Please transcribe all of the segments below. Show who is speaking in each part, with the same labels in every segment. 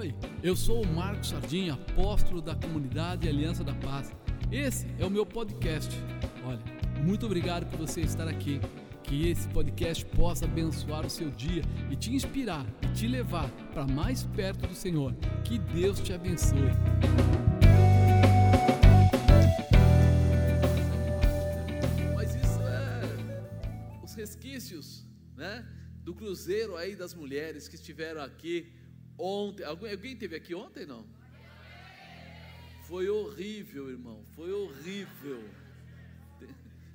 Speaker 1: Oi, eu sou o Marcos Sardinha, apóstolo da comunidade Aliança da Paz. Esse é o meu podcast. Olha, muito obrigado por você estar aqui. Que esse podcast possa abençoar o seu dia e te inspirar e te levar para mais perto do Senhor. Que Deus te abençoe.
Speaker 2: Mas isso é os resquícios, né? Do cruzeiro aí das mulheres que estiveram aqui ontem. Alguém, alguém teve aqui ontem não? Foi horrível, irmão. Foi horrível.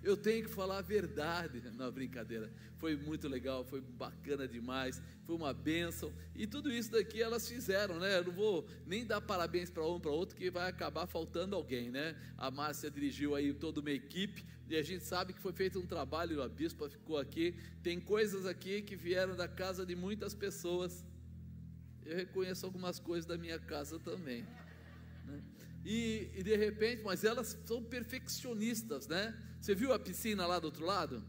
Speaker 2: Eu tenho que falar a verdade. Não, brincadeira. Foi muito legal, foi bacana demais, foi uma bênção. E tudo isso daqui elas fizeram, né? Eu não vou nem dar parabéns para um para outro, que vai acabar faltando alguém, né? A Márcia dirigiu aí toda uma equipe, e a gente sabe que foi feito um trabalho, a bispa ficou aqui. Tem coisas aqui que vieram da casa de muitas pessoas. Eu reconheço algumas coisas da minha casa também. Né? E, e de repente, mas elas são perfeccionistas, né? Você viu a piscina lá do outro lado?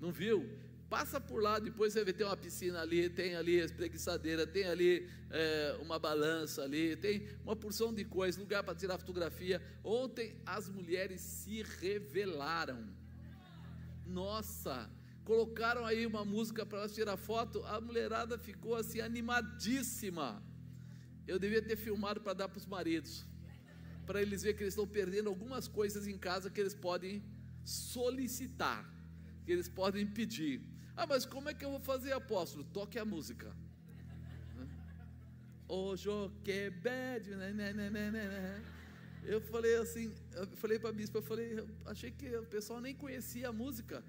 Speaker 2: Não viu? Passa por lá, depois você vê, tem uma piscina ali, tem ali a espreguiçadeira, tem ali é, uma balança ali, tem uma porção de coisas, lugar para tirar fotografia. Ontem as mulheres se revelaram. Nossa, colocaram aí uma música para elas tirar foto, a mulherada ficou assim animadíssima. Eu devia ter filmado para dar para os maridos, para eles verem que eles estão perdendo algumas coisas em casa que eles podem solicitar, que eles podem pedir. Ah, mas como é que eu vou fazer, apóstolo? Toque a música. Hoje que bad, né, né, né, né, né. Eu falei assim, eu falei para a bispa, eu falei, eu achei que o pessoal nem conhecia a música.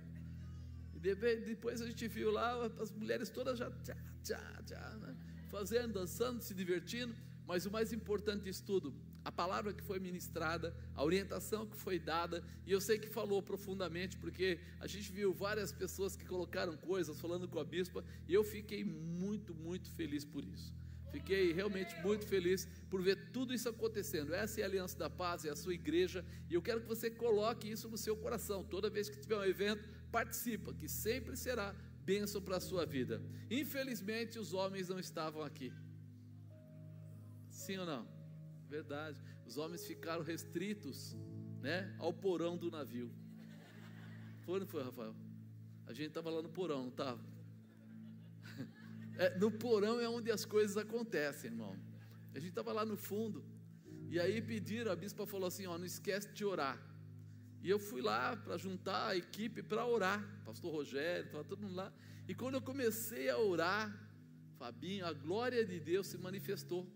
Speaker 2: Depois a gente viu lá as mulheres todas já tchá, tchá, tchá, né? fazendo, dançando, se divertindo. Mas o mais importante disso tudo, a palavra que foi ministrada, a orientação que foi dada, e eu sei que falou profundamente, porque a gente viu várias pessoas que colocaram coisas falando com a bispa, e eu fiquei muito, muito feliz por isso. Fiquei realmente muito feliz por ver tudo isso acontecendo. Essa é a Aliança da Paz, é a sua igreja, e eu quero que você coloque isso no seu coração. Toda vez que tiver um evento, participa, que sempre será bênção para a sua vida. Infelizmente, os homens não estavam aqui. Sim ou não? Verdade. Os homens ficaram restritos, né, ao porão do navio. Foi ou não foi, Rafael? A gente estava lá no porão, não estava? É, no porão é onde as coisas acontecem, irmão. A gente estava lá no fundo. E aí pediram, a bispa falou assim: ó, não esquece de orar. E eu fui lá para juntar a equipe para orar. Pastor Rogério, estava todo mundo lá. E quando eu comecei a orar, Fabinho, a glória de Deus se manifestou.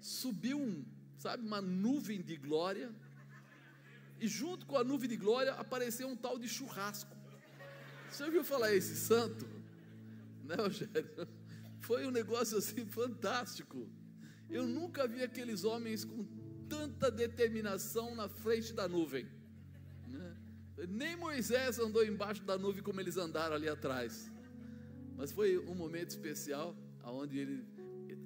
Speaker 2: Subiu um, sabe, uma nuvem de glória. E junto com a nuvem de glória apareceu um tal de churrasco. Você ouviu falar esse santo? Né, Rogério? Foi um negócio assim fantástico. Eu nunca vi aqueles homens com tanta determinação na frente da nuvem. Nem Moisés andou embaixo da nuvem como eles andaram ali atrás. Mas foi um momento especial, onde ele,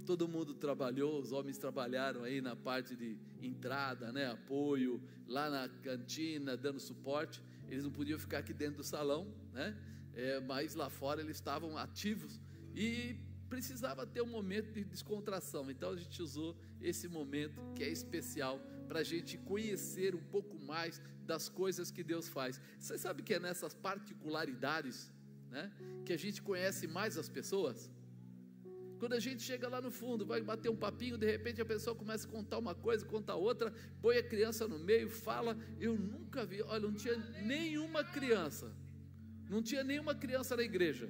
Speaker 2: todo mundo trabalhou, os homens trabalharam aí na parte de entrada, né, apoio, lá na cantina, dando suporte. Eles não podiam ficar aqui dentro do salão, né? É, mas lá fora eles estavam ativos e precisava ter um momento de descontração. Então a gente usou esse momento que é especial para a gente conhecer um pouco mais das coisas que Deus faz. Você sabe que é nessas particularidades né, que a gente conhece mais as pessoas? Quando a gente chega lá no fundo, vai bater um papinho, de repente a pessoa começa a contar uma coisa, conta outra, põe a criança no meio, fala. Eu nunca vi, olha, não tinha nenhuma criança, não tinha nenhuma criança na igreja.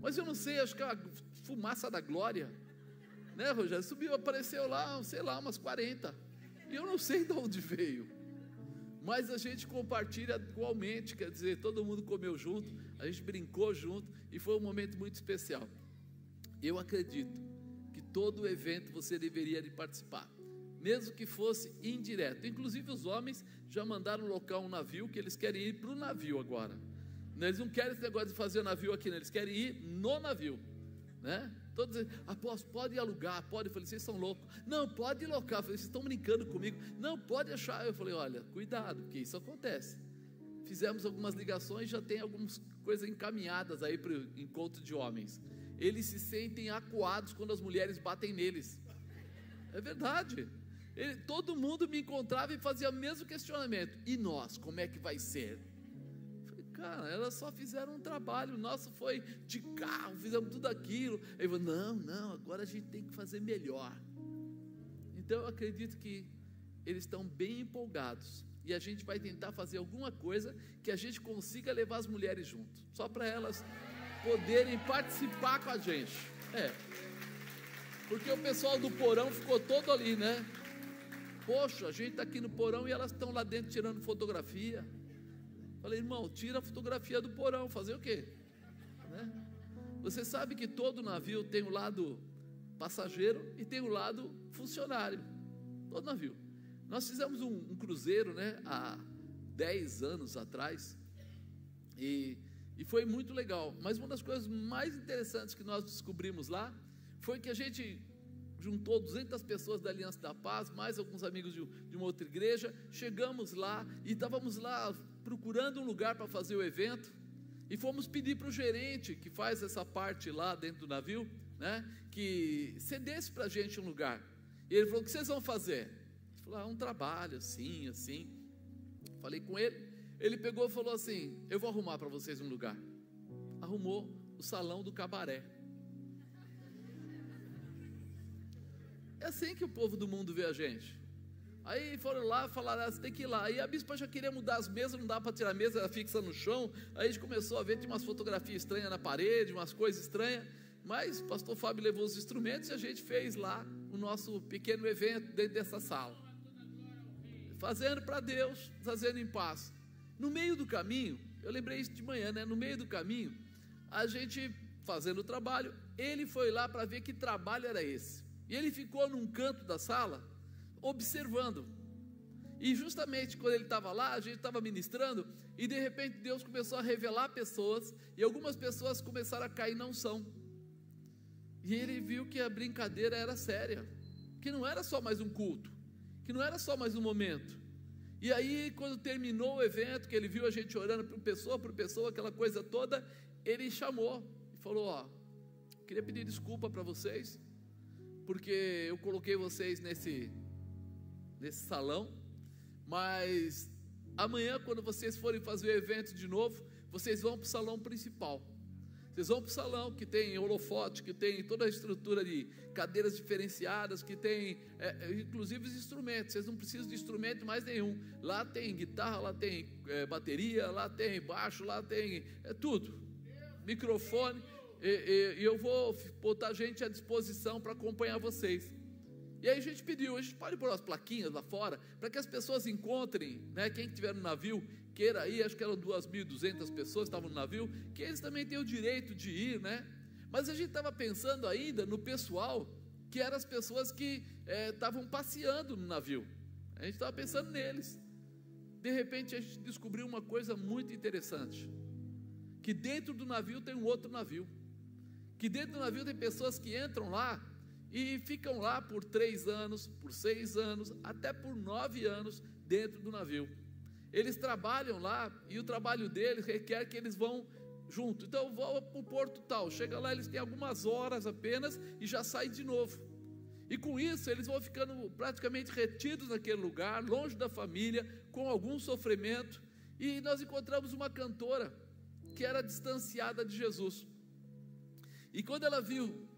Speaker 2: Mas eu não sei, acho que é a fumaça da glória, né, Rogério? Subiu, apareceu lá, sei lá, umas 40. Eu não sei de onde veio. Mas a gente compartilha igualmente, quer dizer, todo mundo comeu junto, a gente brincou junto e foi um momento muito especial. Eu acredito que todo evento você deveria de participar, mesmo que fosse indireto. Inclusive os homens já mandaram locar um navio que eles querem ir para o navio agora. Eles não querem esse negócio de fazer navio aqui, né? eles querem ir no navio, né? Todos apóstolo, pode alugar, pode. Eu falei, vocês são loucos. Não, pode locar. Eu falei, vocês estão brincando comigo. Não, pode achar. Eu falei, olha, cuidado, porque isso acontece. Fizemos algumas ligações, já tem algumas coisas encaminhadas aí para o encontro de homens. eles se sentem acuados quando as mulheres batem neles. É verdade. Ele, todo mundo me encontrava e fazia o mesmo questionamento. E nós, como é que vai ser? Cara, elas só fizeram um trabalho, o nosso foi de carro, fizemos tudo aquilo. Ele falou, não, não, agora a gente tem que fazer melhor. Então eu acredito que eles estão bem empolgados. E a gente vai tentar fazer alguma coisa que a gente consiga levar as mulheres junto, só para elas poderem participar com a gente. É. Porque o pessoal do porão ficou todo ali, né? Poxa, a gente está aqui no porão e elas estão lá dentro tirando fotografia. Falei, irmão, tira a fotografia do porão, fazer o quê? Né? Você sabe que todo navio tem o lado passageiro e tem o lado funcionário. Todo navio. Nós fizemos um, um cruzeiro, né, há 10 anos atrás, e, e foi muito legal. Mas uma das coisas mais interessantes que nós descobrimos lá foi que a gente juntou 200 pessoas da Aliança da Paz, mais alguns amigos de, de uma outra igreja. Chegamos lá e estávamos lá procurando um lugar para fazer o evento. E fomos pedir para o gerente que faz essa parte lá dentro do navio, né, que cedesse para a gente um lugar. E ele falou: O que vocês vão fazer? Ele ah, Um trabalho, assim, assim. Falei com ele. Ele pegou e falou assim: Eu vou arrumar para vocês um lugar. Arrumou o salão do cabaré. É assim que o povo do mundo vê a gente. Aí foram lá, falaram, ah, você tem que ir lá. Aí a bispa já queria mudar as mesas, não dá para tirar a mesa, ela fixa no chão. Aí a gente começou a ver, tinha umas fotografias estranhas na parede, umas coisas estranhas. Mas o pastor Fábio levou os instrumentos e a gente fez lá o nosso pequeno evento dentro dessa sala. Fazendo para Deus, fazendo em paz. No meio do caminho, eu lembrei isso de manhã, né? No meio do caminho, a gente fazendo o trabalho, ele foi lá para ver que trabalho era esse. E ele ficou num canto da sala, observando. E justamente quando ele estava lá, a gente estava ministrando, e de repente Deus começou a revelar pessoas, e algumas pessoas começaram a cair na unção. E ele viu que a brincadeira era séria, que não era só mais um culto, que não era só mais um momento. E aí, quando terminou o evento, que ele viu a gente orando por pessoa por pessoa, aquela coisa toda, ele chamou e falou: Ó, queria pedir desculpa para vocês, porque eu coloquei vocês nesse, nesse salão, mas amanhã, quando vocês forem fazer o evento de novo, vocês vão para o salão principal. Vocês vão para o salão que tem holofote, que tem toda a estrutura de cadeiras diferenciadas, que tem é, inclusive os instrumentos. Vocês não precisam de instrumento mais nenhum. Lá tem guitarra, lá tem é, bateria, lá tem baixo, lá tem é, tudo. Microfone e, e eu vou botar gente à disposição para acompanhar vocês. E aí a gente pediu, a gente pode pôr as plaquinhas lá fora, para que as pessoas encontrem, né, quem estiver no navio, queira ir, acho que eram 2.200 pessoas que estavam no navio, que eles também têm o direito de ir, né? Mas a gente estava pensando ainda no pessoal, que eram as pessoas que estavam é, passeando no navio. A gente estava pensando neles. De repente a gente descobriu uma coisa muito interessante: que dentro do navio tem um outro navio que dentro do navio tem pessoas que entram lá e ficam lá por três anos, por seis anos, até por nove anos dentro do navio. Eles trabalham lá e o trabalho deles requer que eles vão junto. Então, vou para o porto tal. Chega lá, eles têm algumas horas apenas e já saem de novo. E com isso, eles vão ficando praticamente retidos naquele lugar, longe da família, com algum sofrimento. E nós encontramos uma cantora que era distanciada de Jesus. E quando ela viu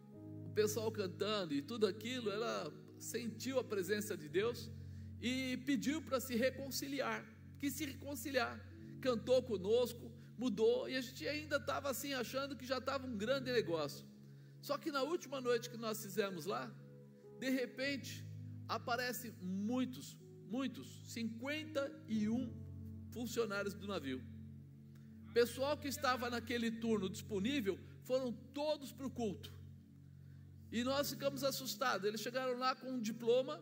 Speaker 2: pessoal cantando e tudo aquilo, ela sentiu a presença de Deus e pediu para se reconciliar, quis se reconciliar, cantou conosco, mudou, e a gente ainda estava assim, achando que já estava um grande negócio. Só que na última noite que nós fizemos lá, de repente, aparecem muitos, muitos, 51 funcionários do navio. Pessoal que estava naquele turno disponível foram todos para o culto. E nós ficamos assustados. Eles chegaram lá com um diploma,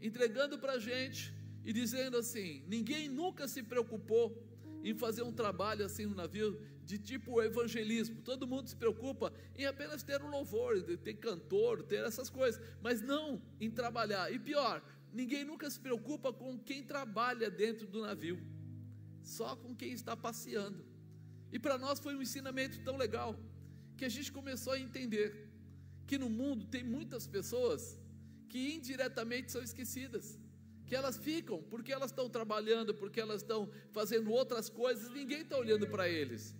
Speaker 2: entregando para a gente e dizendo assim: ninguém nunca se preocupou em fazer um trabalho assim no navio de tipo evangelismo. Todo mundo se preocupa em apenas ter um louvor, ter cantor, ter essas coisas, mas não em trabalhar. E pior, ninguém nunca se preocupa com quem trabalha dentro do navio, só com quem está passeando. E para nós foi um ensinamento tão legal que a gente começou a entender que no mundo tem muitas pessoas que indiretamente são esquecidas, que elas ficam porque elas estão trabalhando, porque elas estão fazendo outras coisas, ninguém está olhando para eles.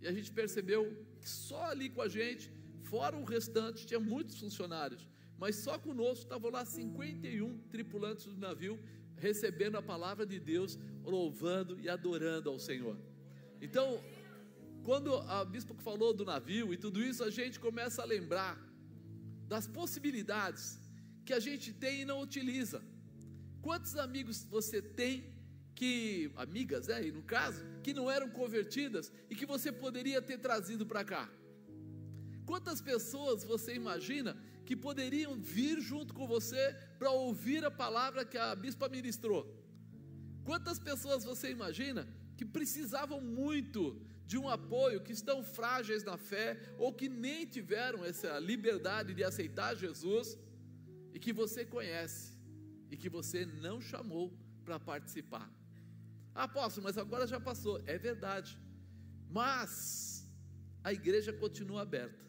Speaker 2: E a gente percebeu que só ali com a gente, fora o restante, tinha muitos funcionários, mas só conosco estavam lá 51 tripulantes do navio recebendo a palavra de Deus, louvando e adorando ao Senhor. Então, quando a bispo falou do navio e tudo isso, a gente começa a lembrar das possibilidades que a gente tem e não utiliza. Quantos amigos você tem que, amigas, né, no caso, que não eram convertidas e que você poderia ter trazido para cá? Quantas pessoas você imagina que poderiam vir junto com você para ouvir a palavra que a bispa ministrou? Quantas pessoas você imagina que precisavam muito de um apoio, que estão frágeis na fé ou que nem tiveram essa liberdade de aceitar Jesus e que você conhece e que você não chamou para participar? Ah, apóstolo, mas agora já passou. É verdade. Mas a igreja continua aberta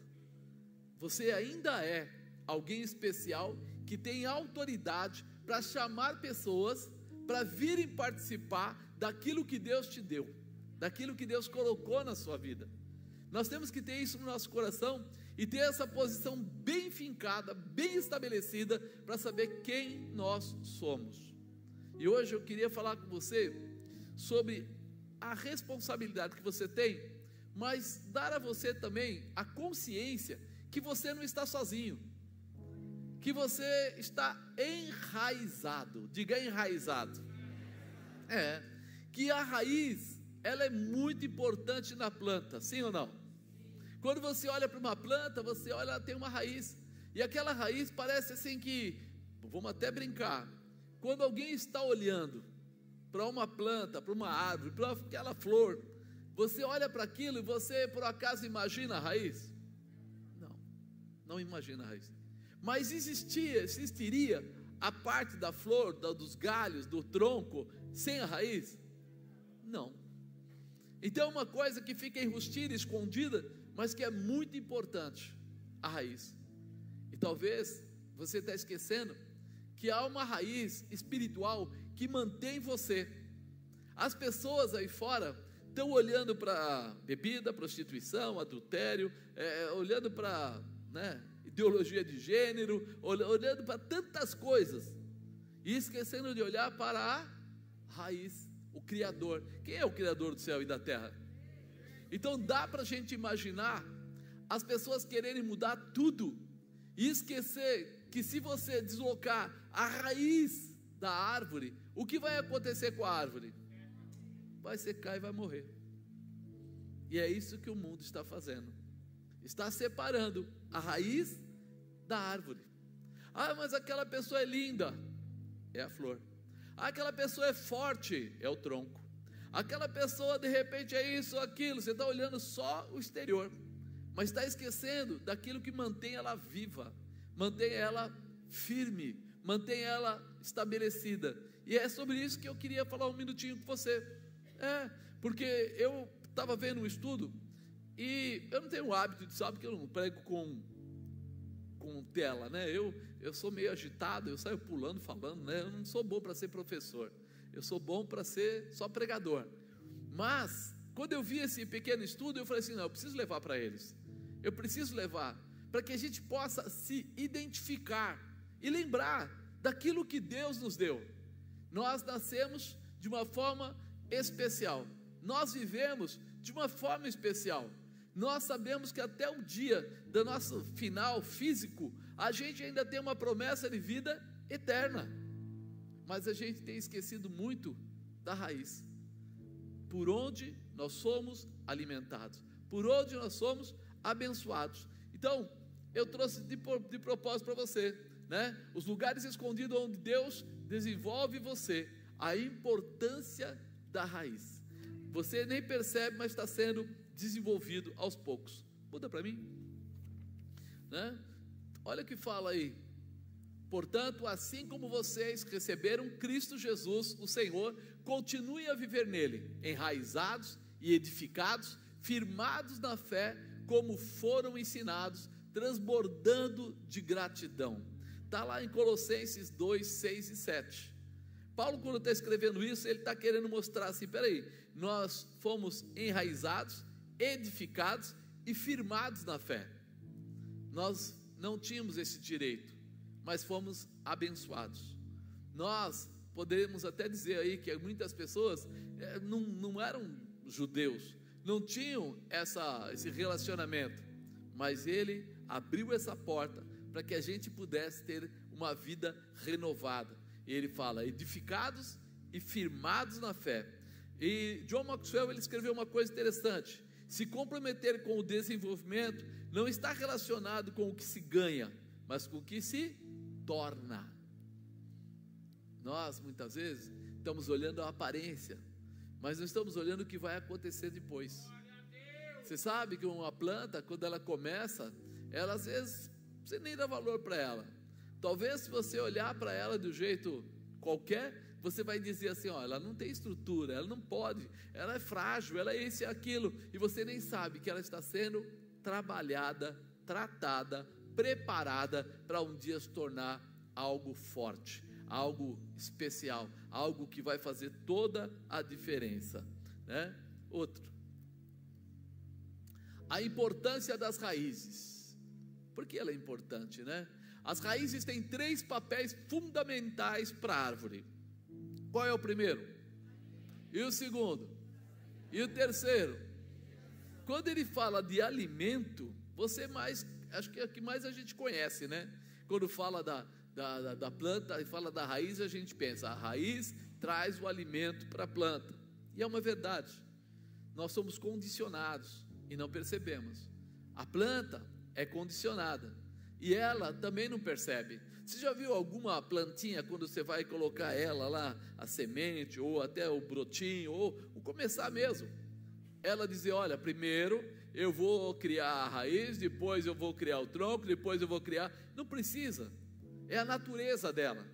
Speaker 2: você ainda é alguém especial que tem autoridade para chamar pessoas para virem participar daquilo que Deus te deu, daquilo que Deus colocou na sua vida. Nós temos que ter isso no nosso coração e ter essa posição bem fincada, bem estabelecida, para saber quem nós somos. E hoje eu queria falar com você sobre a responsabilidade que você tem, mas dar a você também a consciência que você não está sozinho, que você está enraizado, diga enraizado. É, que a raiz, ela é muito importante na planta, sim ou não? Quando você olha para uma planta, você olha, ela tem uma raiz, e aquela raiz parece assim que, vamos até brincar, quando alguém está olhando para uma planta, para uma árvore, para aquela flor, você olha para aquilo e você por acaso imagina a raiz? não imagina a raiz. Mas existia, existiria a parte da flor, dos galhos, do tronco, sem a raiz? Não. Então, uma coisa que fica enrustida, escondida, mas que é muito importante: a raiz. E talvez você está esquecendo que há uma raiz espiritual que mantém você. As pessoas aí fora estão olhando para bebida, prostituição, adultério, é, olhando para né, ideologia de gênero, olhando para tantas coisas e esquecendo de olhar para a raiz, Criador. Quem é o Criador do céu e da terra? Então dá para a gente imaginar as pessoas quererem mudar tudo e esquecer que se você deslocar a raiz da árvore, o que vai acontecer com a árvore? Vai secar e vai morrer. E é isso que o mundo está fazendo está separando a raiz da árvore. Ah, mas aquela pessoa é linda, é a flor. Aquela pessoa é forte, é o tronco. Aquela pessoa de repente é isso, aquilo. Você está olhando só o exterior, mas está esquecendo daquilo que mantém ela viva, mantém ela firme, mantém ela estabelecida. E é sobre isso que eu queria falar um minutinho com você. É, porque eu estava vendo um estudo e eu não tenho o hábito de, sabe que eu não prego com, com tela, né? Eu, eu sou meio agitado, eu saio pulando, falando, né? Eu não sou bom para ser professor, eu sou bom para ser só pregador. Mas, quando eu vi esse pequeno estudo, eu falei assim: não, eu preciso levar para eles, eu preciso levar, para que a gente possa se identificar e lembrar daquilo que Deus nos deu. Nós nascemos de uma forma especial, nós vivemos de uma forma especial. Nós sabemos que até o dia do nosso final físico, a gente ainda tem uma promessa de vida eterna. Mas a gente tem esquecido muito da raiz. Por onde nós somos alimentados, por onde nós somos abençoados. Então, eu trouxe de, de propósito para você, né? Os lugares escondidos onde Deus desenvolve você, a importância da raiz. Você nem percebe, mas está sendo desenvolvido aos poucos. Muda para mim. Né? Olha o que fala aí. Portanto, assim como vocês receberam Cristo Jesus, o Senhor, continuem a viver nele, enraizados e edificados, firmados na fé, como foram ensinados, transbordando de gratidão. Está lá em Colossenses 2, 6 e 7. Paulo, quando está escrevendo isso, ele está querendo mostrar assim: peraí, nós fomos enraizados, edificados e firmados na fé. Nós não tínhamos esse direito, mas fomos abençoados. Nós podemos até dizer aí que muitas pessoas é, não, não eram judeus, não tinham essa, esse relacionamento, mas ele abriu essa porta para que a gente pudesse ter uma vida renovada. E ele fala: edificados e firmados na fé. E John Maxwell ele escreveu uma coisa interessante: se comprometer com o desenvolvimento não está relacionado com o que se ganha, mas com o que se torna. Nós, muitas vezes, estamos olhando a aparência, mas não estamos olhando o que vai acontecer depois. Você sabe que uma planta, quando ela começa, ela às vezes você nem dá valor para ela. Talvez se você olhar para ela um jeito qualquer, você vai dizer assim: ó, ela não tem estrutura, ela não pode, ela é frágil, ela é esse e aquilo, e você nem sabe que ela está sendo trabalhada, tratada, preparada para um dia se tornar algo forte, algo especial, algo que vai fazer toda a diferença, né? Outro. A importância das raízes. Por que ela é importante, né? As raízes têm três papéis fundamentais para a árvore. Qual é o primeiro? E o segundo? E o terceiro? Quando ele fala de alimento, você mais, acho que é o que mais a gente conhece, né? Quando fala da, da, da planta e fala da raiz, a gente pensa, a raiz traz o alimento para a planta. E é uma verdade. Nós somos condicionados e não percebemos. A planta é condicionada e ela também não percebe. Você já viu alguma plantinha quando você vai colocar ela lá, a semente, ou até o brotinho, ou, ou começar mesmo? Ela dizer: Olha, primeiro eu vou criar a raiz, depois eu vou criar o tronco, depois eu vou criar. Não precisa, é a natureza dela.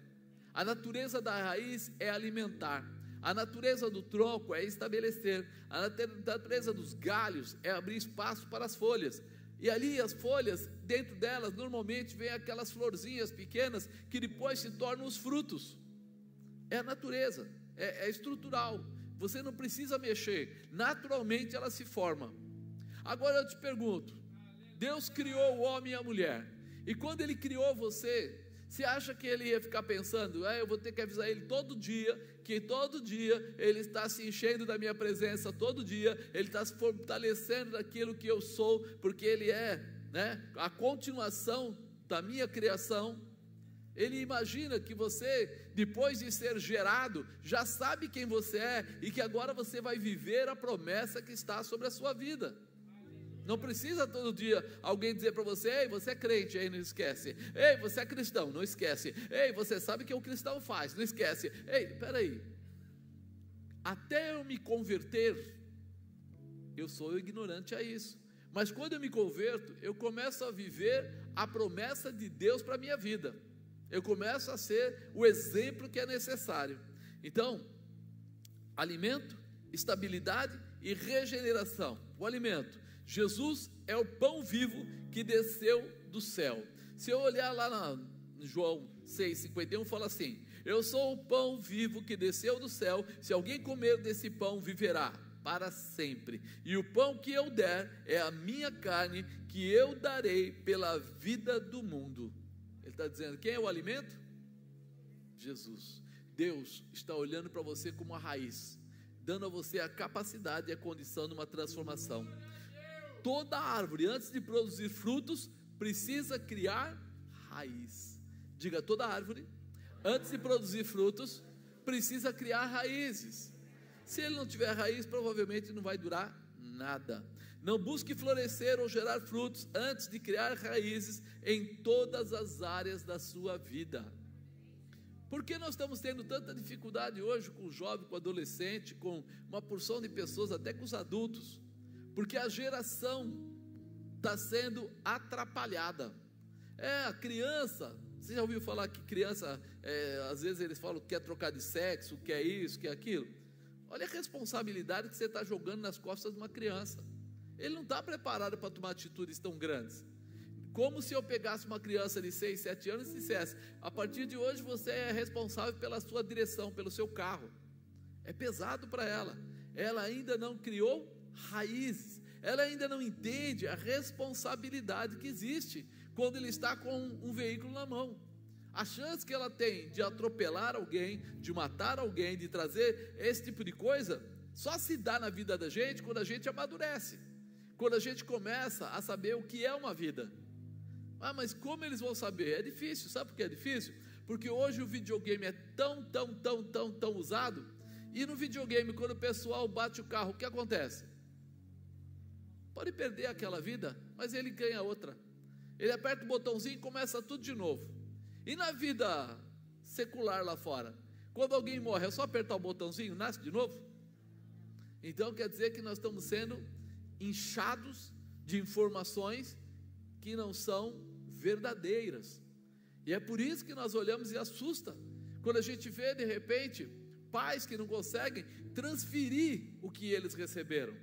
Speaker 2: A natureza da raiz é alimentar. A natureza do tronco é estabelecer, a natureza dos galhos é abrir espaço para as folhas, e ali as folhas, dentro delas, normalmente vem aquelas florzinhas pequenas que depois se tornam os frutos. É a natureza, é, é estrutural. Você não precisa mexer, naturalmente ela se forma. Agora eu te pergunto: Deus criou o homem e a mulher, e quando Ele criou você, você acha que ele ia ficar pensando, ah, eu vou ter que avisar ele todo dia, que todo dia ele está se enchendo da minha presença, todo dia ele está se fortalecendo daquilo que eu sou, porque ele é né, a continuação da minha criação. Ele imagina que você, depois de ser gerado, já sabe quem você é e que agora você vai viver a promessa que está sobre a sua vida. Não precisa todo dia alguém dizer para você: ei, você é crente, aí não esquece. Ei, você é cristão, não esquece. Ei, você sabe o que o cristão faz, não esquece. Ei, peraí. Até eu me converter, eu sou ignorante a isso. Mas quando eu me converto, eu começo a viver a promessa de Deus para a minha vida. Eu começo a ser o exemplo que é necessário. Então, alimento, estabilidade e regeneração. O alimento Jesus é o pão vivo que desceu do céu. Se eu olhar lá na João 6,51, fala assim: Eu sou o pão vivo que desceu do céu. Se alguém comer desse pão, viverá para sempre. E o pão que eu der é a minha carne, que eu darei pela vida do mundo. Está dizendo: quem é o alimento? Jesus. Deus está olhando para você como a raiz, dando a você a capacidade e a condição de uma transformação toda árvore, antes de produzir frutos, precisa criar raiz. Diga, toda árvore, antes de produzir frutos, precisa criar raízes. Se ele não tiver raiz, provavelmente não vai durar nada. Não busque florescer ou gerar frutos antes de criar raízes em todas as áreas da sua vida. Por que nós estamos tendo tanta dificuldade hoje com o jovem, com o adolescente, com uma porção de pessoas, até com os adultos? porque a geração está sendo atrapalhada. É, a criança, você já ouviu falar que criança, é, às vezes eles falam que quer trocar de sexo, quer isso, quer aquilo? Olha a responsabilidade que você está jogando nas costas de uma criança. Ele não está preparado para tomar atitudes tão grandes. Como se eu pegasse uma criança de 6, 7 anos e dissesse: a partir de hoje você é responsável pela sua direção, pelo seu carro. É pesado para ela. Ela ainda não criou raízes. Ela ainda não entende a responsabilidade que existe quando ele está com um veículo na mão. A chance que ela tem de atropelar alguém, de matar alguém, de trazer esse tipo de coisa, só se dá na vida da gente quando a gente amadurece, quando a gente começa a saber o que é uma vida. Ah, mas como eles vão saber? É difícil, sabe por que é difícil? Porque hoje o videogame é tão, tão, tão, tão, tão usado, e no videogame, quando o pessoal bate o carro, o que acontece? Pode perder aquela vida, mas ele ganha outra. Ele aperta o botãozinho e começa tudo de novo. E na vida secular lá fora, quando alguém morre, é só apertar o botãozinho, nasce de novo? Então quer dizer que nós estamos sendo inchados de informações que não são verdadeiras. E é por isso que nós olhamos e assusta quando a gente vê de repente pais que não conseguem transferir o que eles receberam.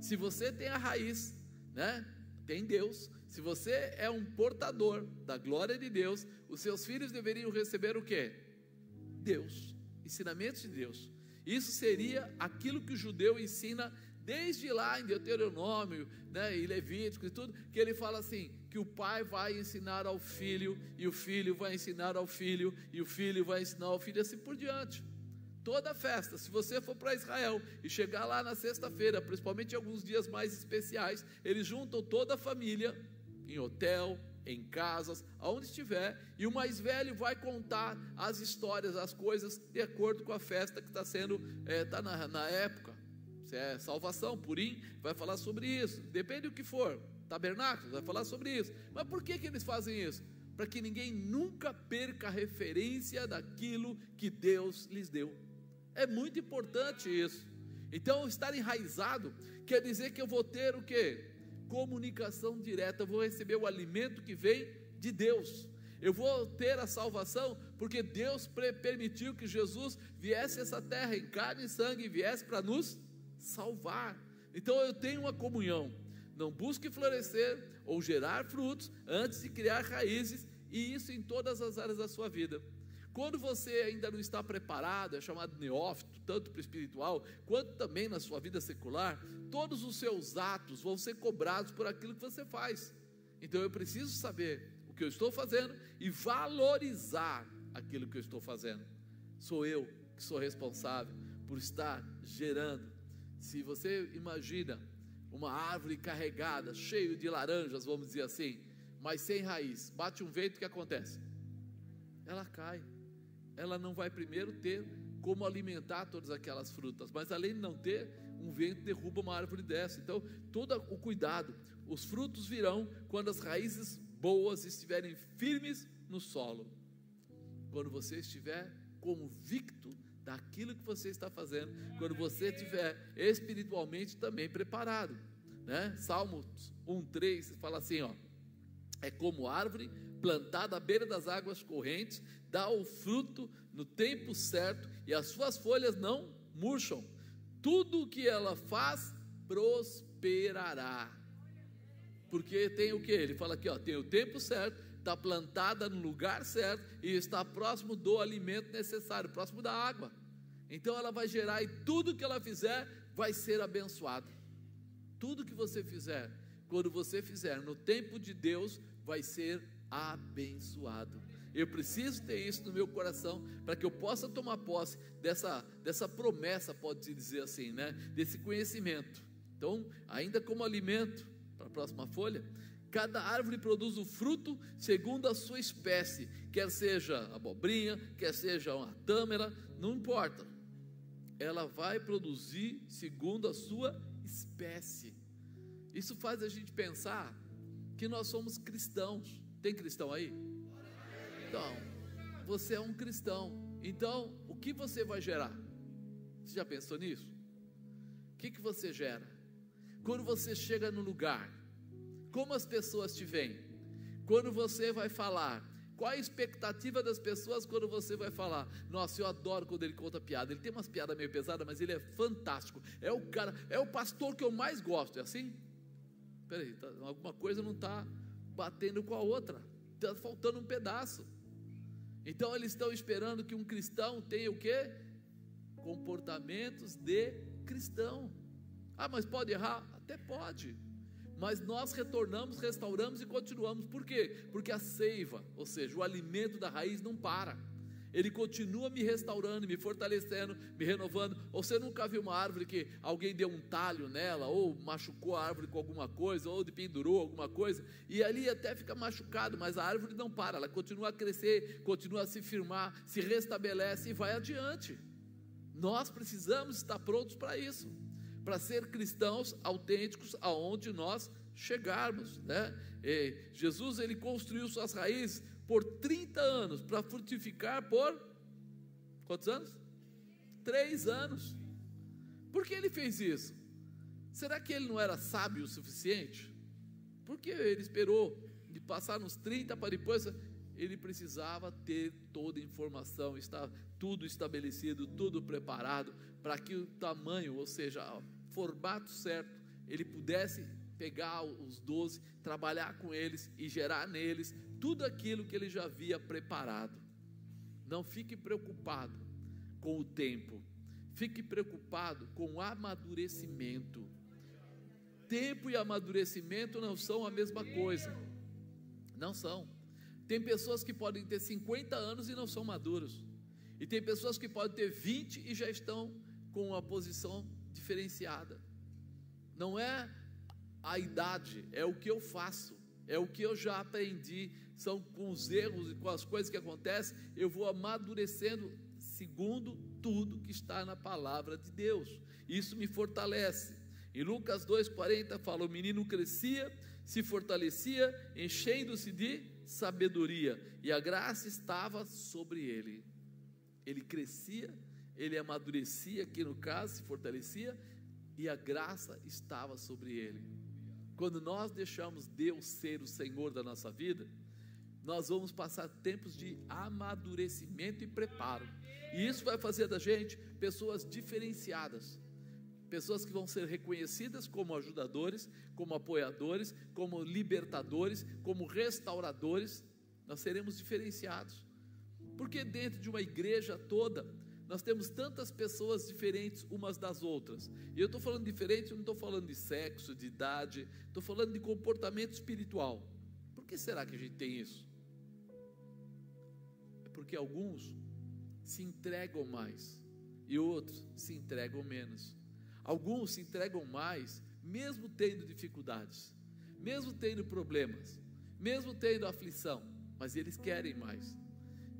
Speaker 2: Se você tem a raiz, né? Tem Deus. Se você é um portador da glória de Deus, os seus filhos deveriam receber o que? Deus, ensinamentos de Deus. Isso seria aquilo que o judeu ensina desde lá em Deuteronômio, né, e Levítico e tudo, que ele fala assim: que o pai vai ensinar ao filho, e o filho vai ensinar ao filho, e o filho vai ensinar ao filho, assim por diante. Toda festa, se você for para Israel e chegar lá na sexta-feira, principalmente em alguns dias mais especiais, eles juntam toda a família em hotel, em casas, aonde estiver, e o mais velho vai contar as histórias, as coisas, de acordo com a festa que está sendo, está é, tá na, na época. Se é salvação, Purim, vai falar sobre isso, depende do que for. Tabernáculo, vai falar sobre isso. Mas por que, que eles fazem isso? Para que ninguém nunca perca a referência daquilo que Deus lhes deu. É muito importante isso. Então, estar enraizado quer dizer que eu vou ter o que? Comunicação direta, eu vou receber o alimento que vem de Deus. Eu vou ter a salvação porque Deus permitiu que Jesus viesse a essa terra em carne e sangue e viesse para nos salvar. Então eu tenho uma comunhão. Não busque florescer ou gerar frutos antes de criar raízes, e isso em todas as áreas da sua vida. Quando você ainda não está preparado, é chamado neófito, tanto para o espiritual, quanto também na sua vida secular, todos os seus atos vão ser cobrados por aquilo que você faz. Então eu preciso saber o que eu estou fazendo e valorizar aquilo que eu estou fazendo. Sou eu que sou responsável por estar gerando. Se você imagina uma árvore carregada, cheio de laranjas, vamos dizer assim, mas sem raiz, bate um vento, o que acontece? Ela cai ela não vai primeiro ter como alimentar todas aquelas frutas, mas além de não ter, um vento derruba uma árvore dessa. Então, todo o cuidado, os frutos virão quando as raízes boas estiverem firmes no solo. Quando você estiver convicto daquilo que você está fazendo, quando você estiver espiritualmente também preparado, né? Salmos 1:3 fala assim, ó: É como árvore plantada à beira das águas correntes, dá o fruto no tempo certo e as suas folhas não murcham. Tudo o que ela faz prosperará. Porque tem o que? Ele fala aqui, ó, tem o tempo certo, está plantada no lugar certo e está próximo do alimento necessário, próximo da água. Então ela vai gerar e tudo que ela fizer vai ser abençoado. Tudo que você fizer, quando você fizer no tempo de Deus, vai ser abençoado. Eu preciso ter isso no meu coração para que eu possa tomar posse dessa, dessa promessa, pode-se dizer assim, né? Desse conhecimento. Então, ainda como alimento, para a próxima folha, cada árvore produz o fruto segundo a sua espécie, quer seja abobrinha, quer seja uma tâmara, não importa. Ela vai produzir segundo a sua espécie. Isso faz a gente pensar que nós somos cristãos. Tem cristão aí? Então, você é um cristão. Então, o que você vai gerar? Você já pensou nisso? O que, que você gera? Quando você chega no lugar, como as pessoas te veem? Quando você vai falar, Qual a expectativa das pessoas quando você vai falar? Nossa, eu adoro quando ele conta piada. Ele tem umas piadas meio pesadas, mas ele é fantástico. É o cara, é o pastor que eu mais gosto. É assim? Peraí, tá, alguma coisa não está batendo com a outra. Está faltando um pedaço. Então eles estão esperando que um cristão tenha o quê? Comportamentos de cristão. Ah, mas pode errar? Até pode mas nós retornamos, restauramos e continuamos. Por quê? Porque a seiva, ou seja, o alimento da raiz não para. Ele continua me restaurando, me fortalecendo, me renovando. Você nunca viu uma árvore que alguém deu um talho nela, ou machucou a árvore com alguma coisa, ou pendurou alguma coisa, e ali até fica machucado, mas a árvore não para, ela continua a crescer, continua a se firmar, se restabelece e vai adiante. Nós precisamos estar prontos para isso para ser cristãos autênticos aonde nós chegarmos, né? E Jesus ele construiu suas raízes por 30 anos para frutificar por quantos anos? Três anos. Por que ele fez isso? Será que ele não era sábio o suficiente? Por que ele esperou de passar nos 30 para depois ele precisava ter toda a informação, estava tudo estabelecido, tudo preparado para que o tamanho, ou seja, formato certo, ele pudesse pegar os doze, trabalhar com eles e gerar neles tudo aquilo que ele já havia preparado. Não fique preocupado com o tempo, fique preocupado com o amadurecimento. Tempo e amadurecimento não são a mesma coisa, não são. Tem pessoas que podem ter 50 anos e não são maduros, e tem pessoas que podem ter 20 e já estão com uma posição diferenciada. Não é a idade, é o que eu faço, é o que eu já aprendi. São com os erros e com as coisas que acontecem, eu vou amadurecendo segundo tudo que está na palavra de Deus. Isso me fortalece. Em Lucas 2,40 fala: o menino crescia, se fortalecia, enchendo-se de sabedoria, e a graça estava sobre ele. Ele crescia, ele amadurecia, aqui no caso, se fortalecia, e a graça estava sobre ele. Quando nós deixamos Deus ser o Senhor da nossa vida, nós vamos passar tempos de amadurecimento e preparo. E isso vai fazer da gente pessoas diferenciadas. Pessoas que vão ser reconhecidas como ajudadores, como apoiadores, como libertadores, como restauradores. Nós seremos diferenciados. Porque dentro de uma igreja toda, nós temos tantas pessoas diferentes umas das outras. E eu estou falando diferente, eu não estou falando de sexo, de idade, estou falando de comportamento espiritual. Por que será que a gente tem isso? É porque alguns se entregam mais e outros se entregam menos. Alguns se entregam mais, mesmo tendo dificuldades, mesmo tendo problemas, mesmo tendo aflição, mas eles querem mais.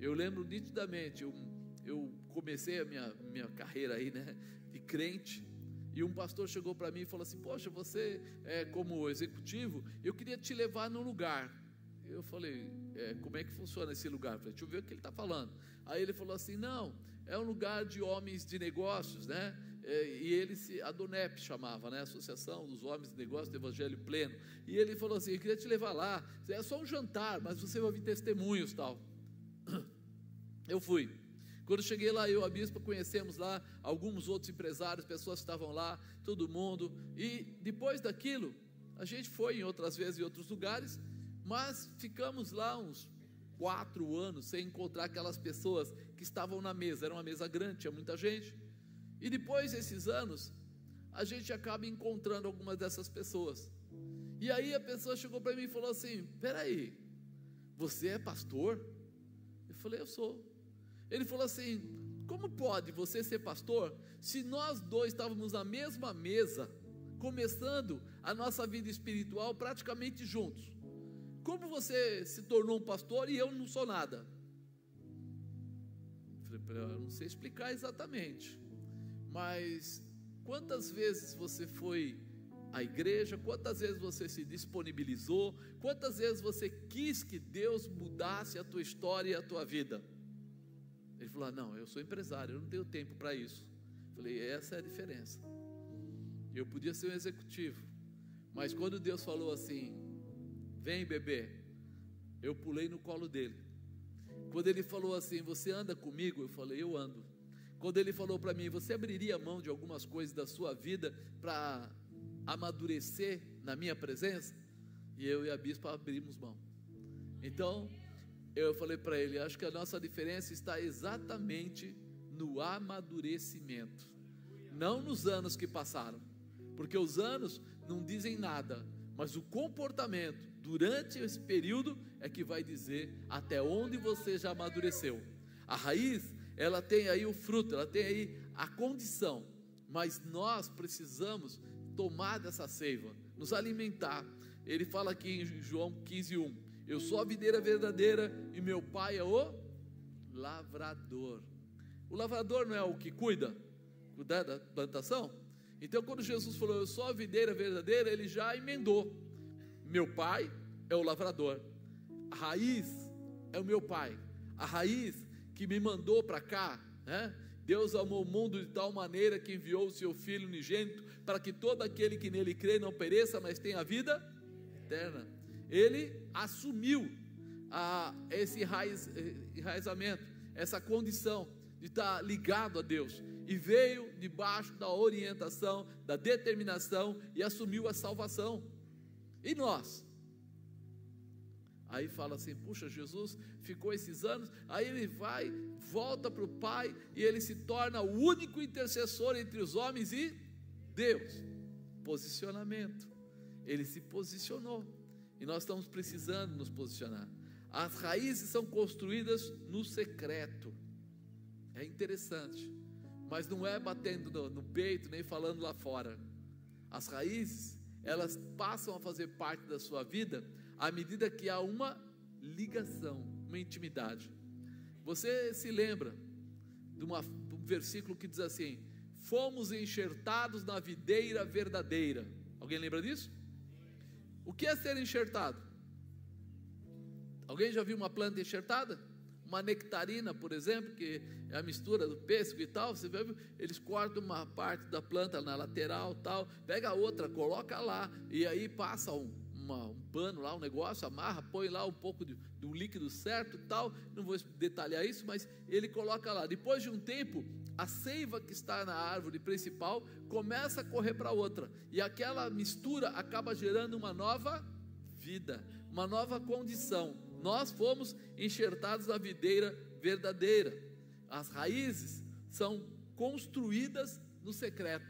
Speaker 2: Eu lembro nitidamente, um, eu comecei a minha, minha carreira aí, né, de crente, e um pastor chegou para mim e falou assim: Poxa, você, é, como executivo, eu queria te levar num lugar. Eu falei: é, Como é que funciona esse lugar? Eu falei, Deixa eu ver o que ele está falando. Aí ele falou assim: Não, é um lugar de homens de negócios, né? É, e ele se, a DONEP chamava, né? Associação dos Homens de Negócios do Evangelho Pleno. E ele falou assim: Eu queria te levar lá. É só um jantar, mas você vai ouvir testemunhos tal. Eu fui. Quando cheguei lá, eu e a bispa conhecemos lá alguns outros empresários, pessoas que estavam lá, todo mundo. E depois daquilo, a gente foi em outras vezes em outros lugares, mas ficamos lá uns quatro anos sem encontrar aquelas pessoas que estavam na mesa. Era uma mesa grande, tinha muita gente. E depois desses anos, a gente acaba encontrando algumas dessas pessoas. E aí a pessoa chegou para mim e falou assim: Peraí, você é pastor? Eu falei: Eu sou. Ele falou assim: como pode você ser pastor se nós dois estávamos na mesma mesa, começando a nossa vida espiritual praticamente juntos? Como você se tornou um pastor e eu não sou nada? Falei, eu não sei explicar exatamente, mas quantas vezes você foi à igreja, quantas vezes você se disponibilizou, quantas vezes você quis que Deus mudasse a tua história e a tua vida? Ele falou: ah, Não, eu sou empresário, eu não tenho tempo para isso. Eu falei: Essa é a diferença. Eu podia ser um executivo, mas quando Deus falou assim: Vem, bebê, eu pulei no colo dele. Quando ele falou assim: Você anda comigo? Eu falei: Eu ando. Quando ele falou para mim: Você abriria mão de algumas coisas da sua vida para amadurecer na minha presença? E eu e a bispa abrimos mão. Então, eu falei para ele: Acho que a nossa diferença está exatamente no amadurecimento, não nos anos que passaram, porque os anos não dizem nada, mas o comportamento durante esse período é que vai dizer até onde você já amadureceu. A raiz, ela tem aí o fruto, ela tem aí a condição, mas nós precisamos tomar dessa seiva, nos alimentar. Ele fala aqui em João 15:1, eu sou a videira verdadeira e meu pai é o lavrador. O lavrador não é o que cuida, da plantação? Então, quando Jesus falou, Eu sou a videira verdadeira, ele já emendou. Meu pai é o lavrador, a raiz é o meu pai, a raiz que me mandou para cá, né? Deus amou o mundo de tal maneira que enviou o seu Filho unigênito para que todo aquele que nele crê não pereça, mas tenha vida eterna. Ele assumiu a, esse raiz, enraizamento, essa condição de estar ligado a Deus e veio debaixo da orientação, da determinação e assumiu a salvação. E nós? Aí fala assim: puxa, Jesus ficou esses anos, aí ele vai, volta para o Pai e ele se torna o único intercessor entre os homens e Deus. Posicionamento. Ele se posicionou e nós estamos precisando nos posicionar. As raízes são construídas no secreto. É interessante mas não é batendo no, no peito nem falando lá fora. As raízes, elas passam a fazer parte da sua vida à medida que há uma ligação, uma intimidade. Você se lembra de, uma, de um versículo que diz assim: Fomos enxertados na videira verdadeira. Alguém lembra disso? O que é ser enxertado? Alguém já viu uma planta enxertada? uma nectarina, por exemplo, que é a mistura do pêssego e tal, você vê, eles cortam uma parte da planta na lateral, tal, pega a outra, coloca lá, e aí passa um, uma, um pano lá, um negócio, amarra, põe lá um pouco de, um líquido certo tal, não vou detalhar isso, mas ele coloca lá. Depois de um tempo, a seiva que está na árvore principal começa a correr para outra, e aquela mistura acaba gerando uma nova vida, uma nova condição. Nós fomos enxertados na videira verdadeira. As raízes são construídas no secreto.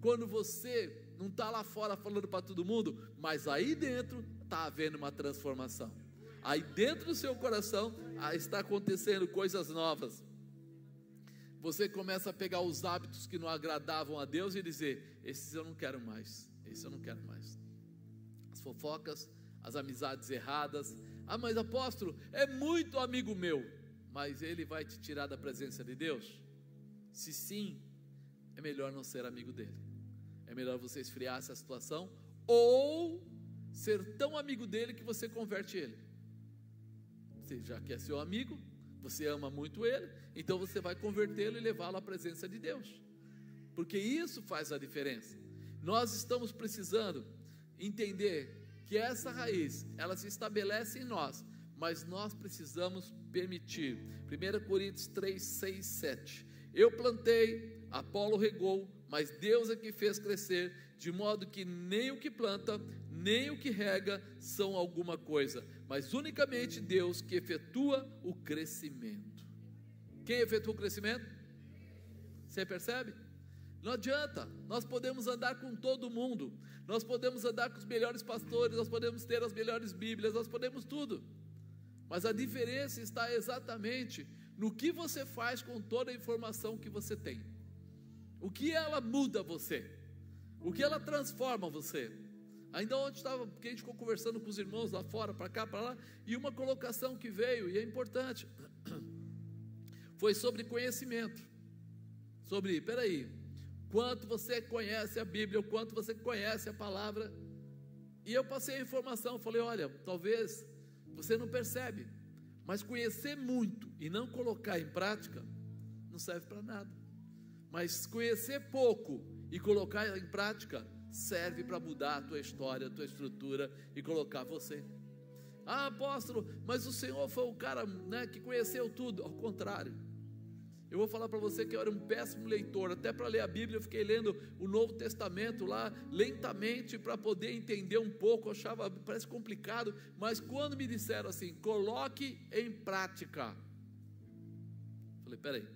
Speaker 2: Quando você não está lá fora falando para todo mundo, mas aí dentro está havendo uma transformação. Aí dentro do seu coração ah, está acontecendo coisas novas. Você começa a pegar os hábitos que não agradavam a Deus e dizer: esses eu não quero mais, esses eu não quero mais. As fofocas, as amizades erradas, ah, mas apóstolo, é muito amigo meu, mas ele vai te tirar da presença de Deus? Se sim, é melhor não ser amigo dele. É melhor você esfriar essa situação ou ser tão amigo dele que você converte ele. Você já quer ser seu amigo, você ama muito ele, então você vai convertê-lo e levá-lo à presença de Deus. Porque isso faz a diferença. Nós estamos precisando entender que essa raiz, ela se estabelece em nós, mas nós precisamos permitir. 1 Coríntios 3, 6, 7. Eu plantei, Apolo regou, mas Deus é que fez crescer, de modo que nem o que planta, nem o que rega são alguma coisa, mas unicamente Deus que efetua o crescimento. Quem efetua o crescimento? Você percebe? Não adianta, nós podemos andar com todo mundo, nós podemos andar com os melhores pastores, nós podemos ter as melhores Bíblias, nós podemos tudo, mas a diferença está exatamente no que você faz com toda a informação que você tem, o que ela muda você, o que ela transforma você. Ainda ontem estava, porque a gente ficou conversando com os irmãos lá fora, para cá, para lá, e uma colocação que veio, e é importante, foi sobre conhecimento. Sobre, peraí, quanto você conhece a Bíblia, o quanto você conhece a palavra. E eu passei a informação, falei: olha, talvez você não percebe, mas conhecer muito e não colocar em prática não serve para nada. Mas conhecer pouco e colocar em prática serve para mudar a tua história, a tua estrutura e colocar você. Ah, apóstolo, mas o Senhor foi o cara né, que conheceu tudo. Ao contrário. Eu vou falar para você que eu era um péssimo leitor, até para ler a Bíblia eu fiquei lendo o Novo Testamento lá lentamente para poder entender um pouco, eu achava, parece complicado, mas quando me disseram assim, coloque em prática. Falei, peraí,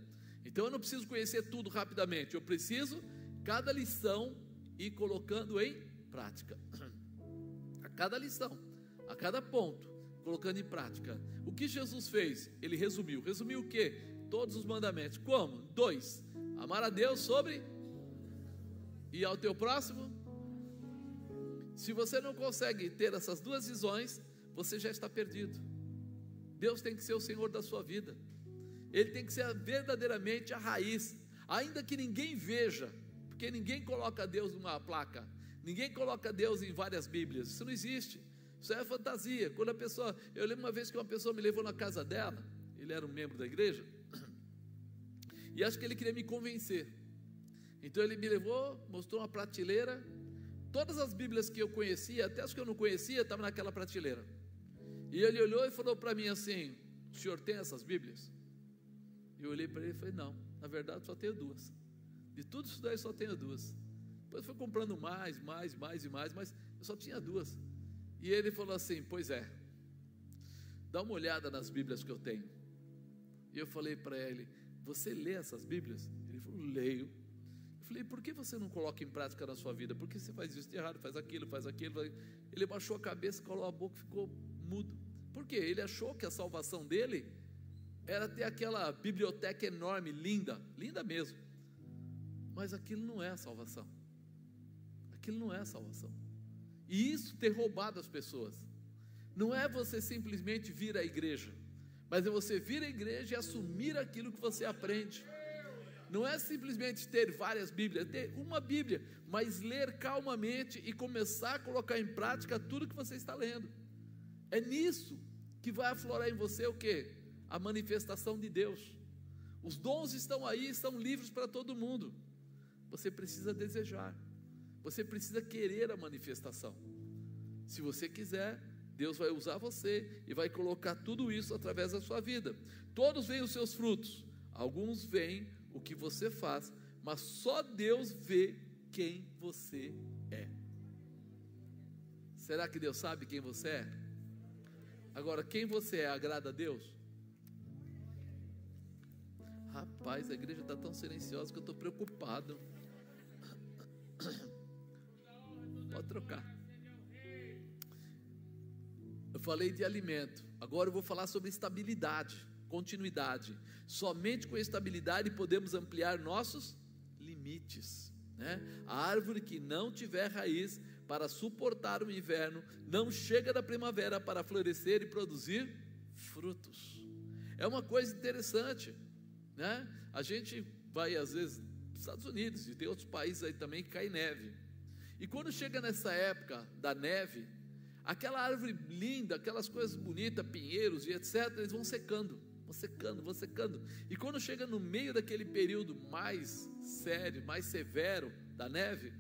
Speaker 2: então eu não preciso conhecer tudo rapidamente, eu preciso cada lição ir colocando em prática. A cada lição, a cada ponto, colocando em prática. O que Jesus fez? Ele resumiu. Resumiu o quê? todos os mandamentos. Como? Dois: amar a Deus sobre e ao teu próximo. Se você não consegue ter essas duas visões, você já está perdido. Deus tem que ser o Senhor da sua vida. Ele tem que ser verdadeiramente a raiz, ainda que ninguém veja, porque ninguém coloca Deus numa placa, ninguém coloca Deus em várias Bíblias. Isso não existe. Isso é fantasia. Quando a pessoa, eu lembro uma vez que uma pessoa me levou na casa dela, ele era um membro da igreja, e acho que ele queria me convencer. Então ele me levou, mostrou uma prateleira. Todas as Bíblias que eu conhecia, até as que eu não conhecia, estavam naquela prateleira. E ele olhou e falou para mim assim: O senhor tem essas Bíblias? E eu olhei para ele e falei: Não, na verdade só tenho duas. De tudo isso daí só tenho duas. Depois foi comprando mais, mais, mais e mais, mas eu só tinha duas. E ele falou assim: Pois é, dá uma olhada nas Bíblias que eu tenho. E eu falei para ele: você lê essas Bíblias? Ele falou: Leio. Eu falei: Por que você não coloca em prática na sua vida? Por que você faz isso de errado, faz aquilo, faz aquilo? Ele baixou a cabeça, calou a boca, ficou mudo. Por quê? Ele achou que a salvação dele era ter aquela biblioteca enorme, linda, linda mesmo. Mas aquilo não é a salvação. Aquilo não é a salvação. E isso ter roubado as pessoas. Não é você simplesmente vir à igreja mas é você vir à igreja e assumir aquilo que você aprende. Não é simplesmente ter várias Bíblias, é ter uma Bíblia, mas ler calmamente e começar a colocar em prática tudo que você está lendo. É nisso que vai aflorar em você o que? A manifestação de Deus. Os dons estão aí, estão livres para todo mundo. Você precisa desejar, você precisa querer a manifestação. Se você quiser, Deus vai usar você e vai colocar tudo isso através da sua vida. Todos veem os seus frutos, alguns veem o que você faz, mas só Deus vê quem você é. Será que Deus sabe quem você é? Agora, quem você é agrada a Deus? Rapaz, a igreja está tão silenciosa que eu estou preocupado. Pode trocar. Eu falei de alimento, agora eu vou falar sobre estabilidade, continuidade. Somente com estabilidade podemos ampliar nossos limites. Né? A árvore que não tiver raiz para suportar o inverno não chega da primavera para florescer e produzir frutos. É uma coisa interessante, né? A gente vai às vezes Estados Unidos e tem outros países aí também que cai neve. E quando chega nessa época da neve, aquela árvore linda, aquelas coisas bonitas, pinheiros e etc., eles vão secando, vão secando, vão secando. E quando chega no meio daquele período mais sério, mais severo da neve,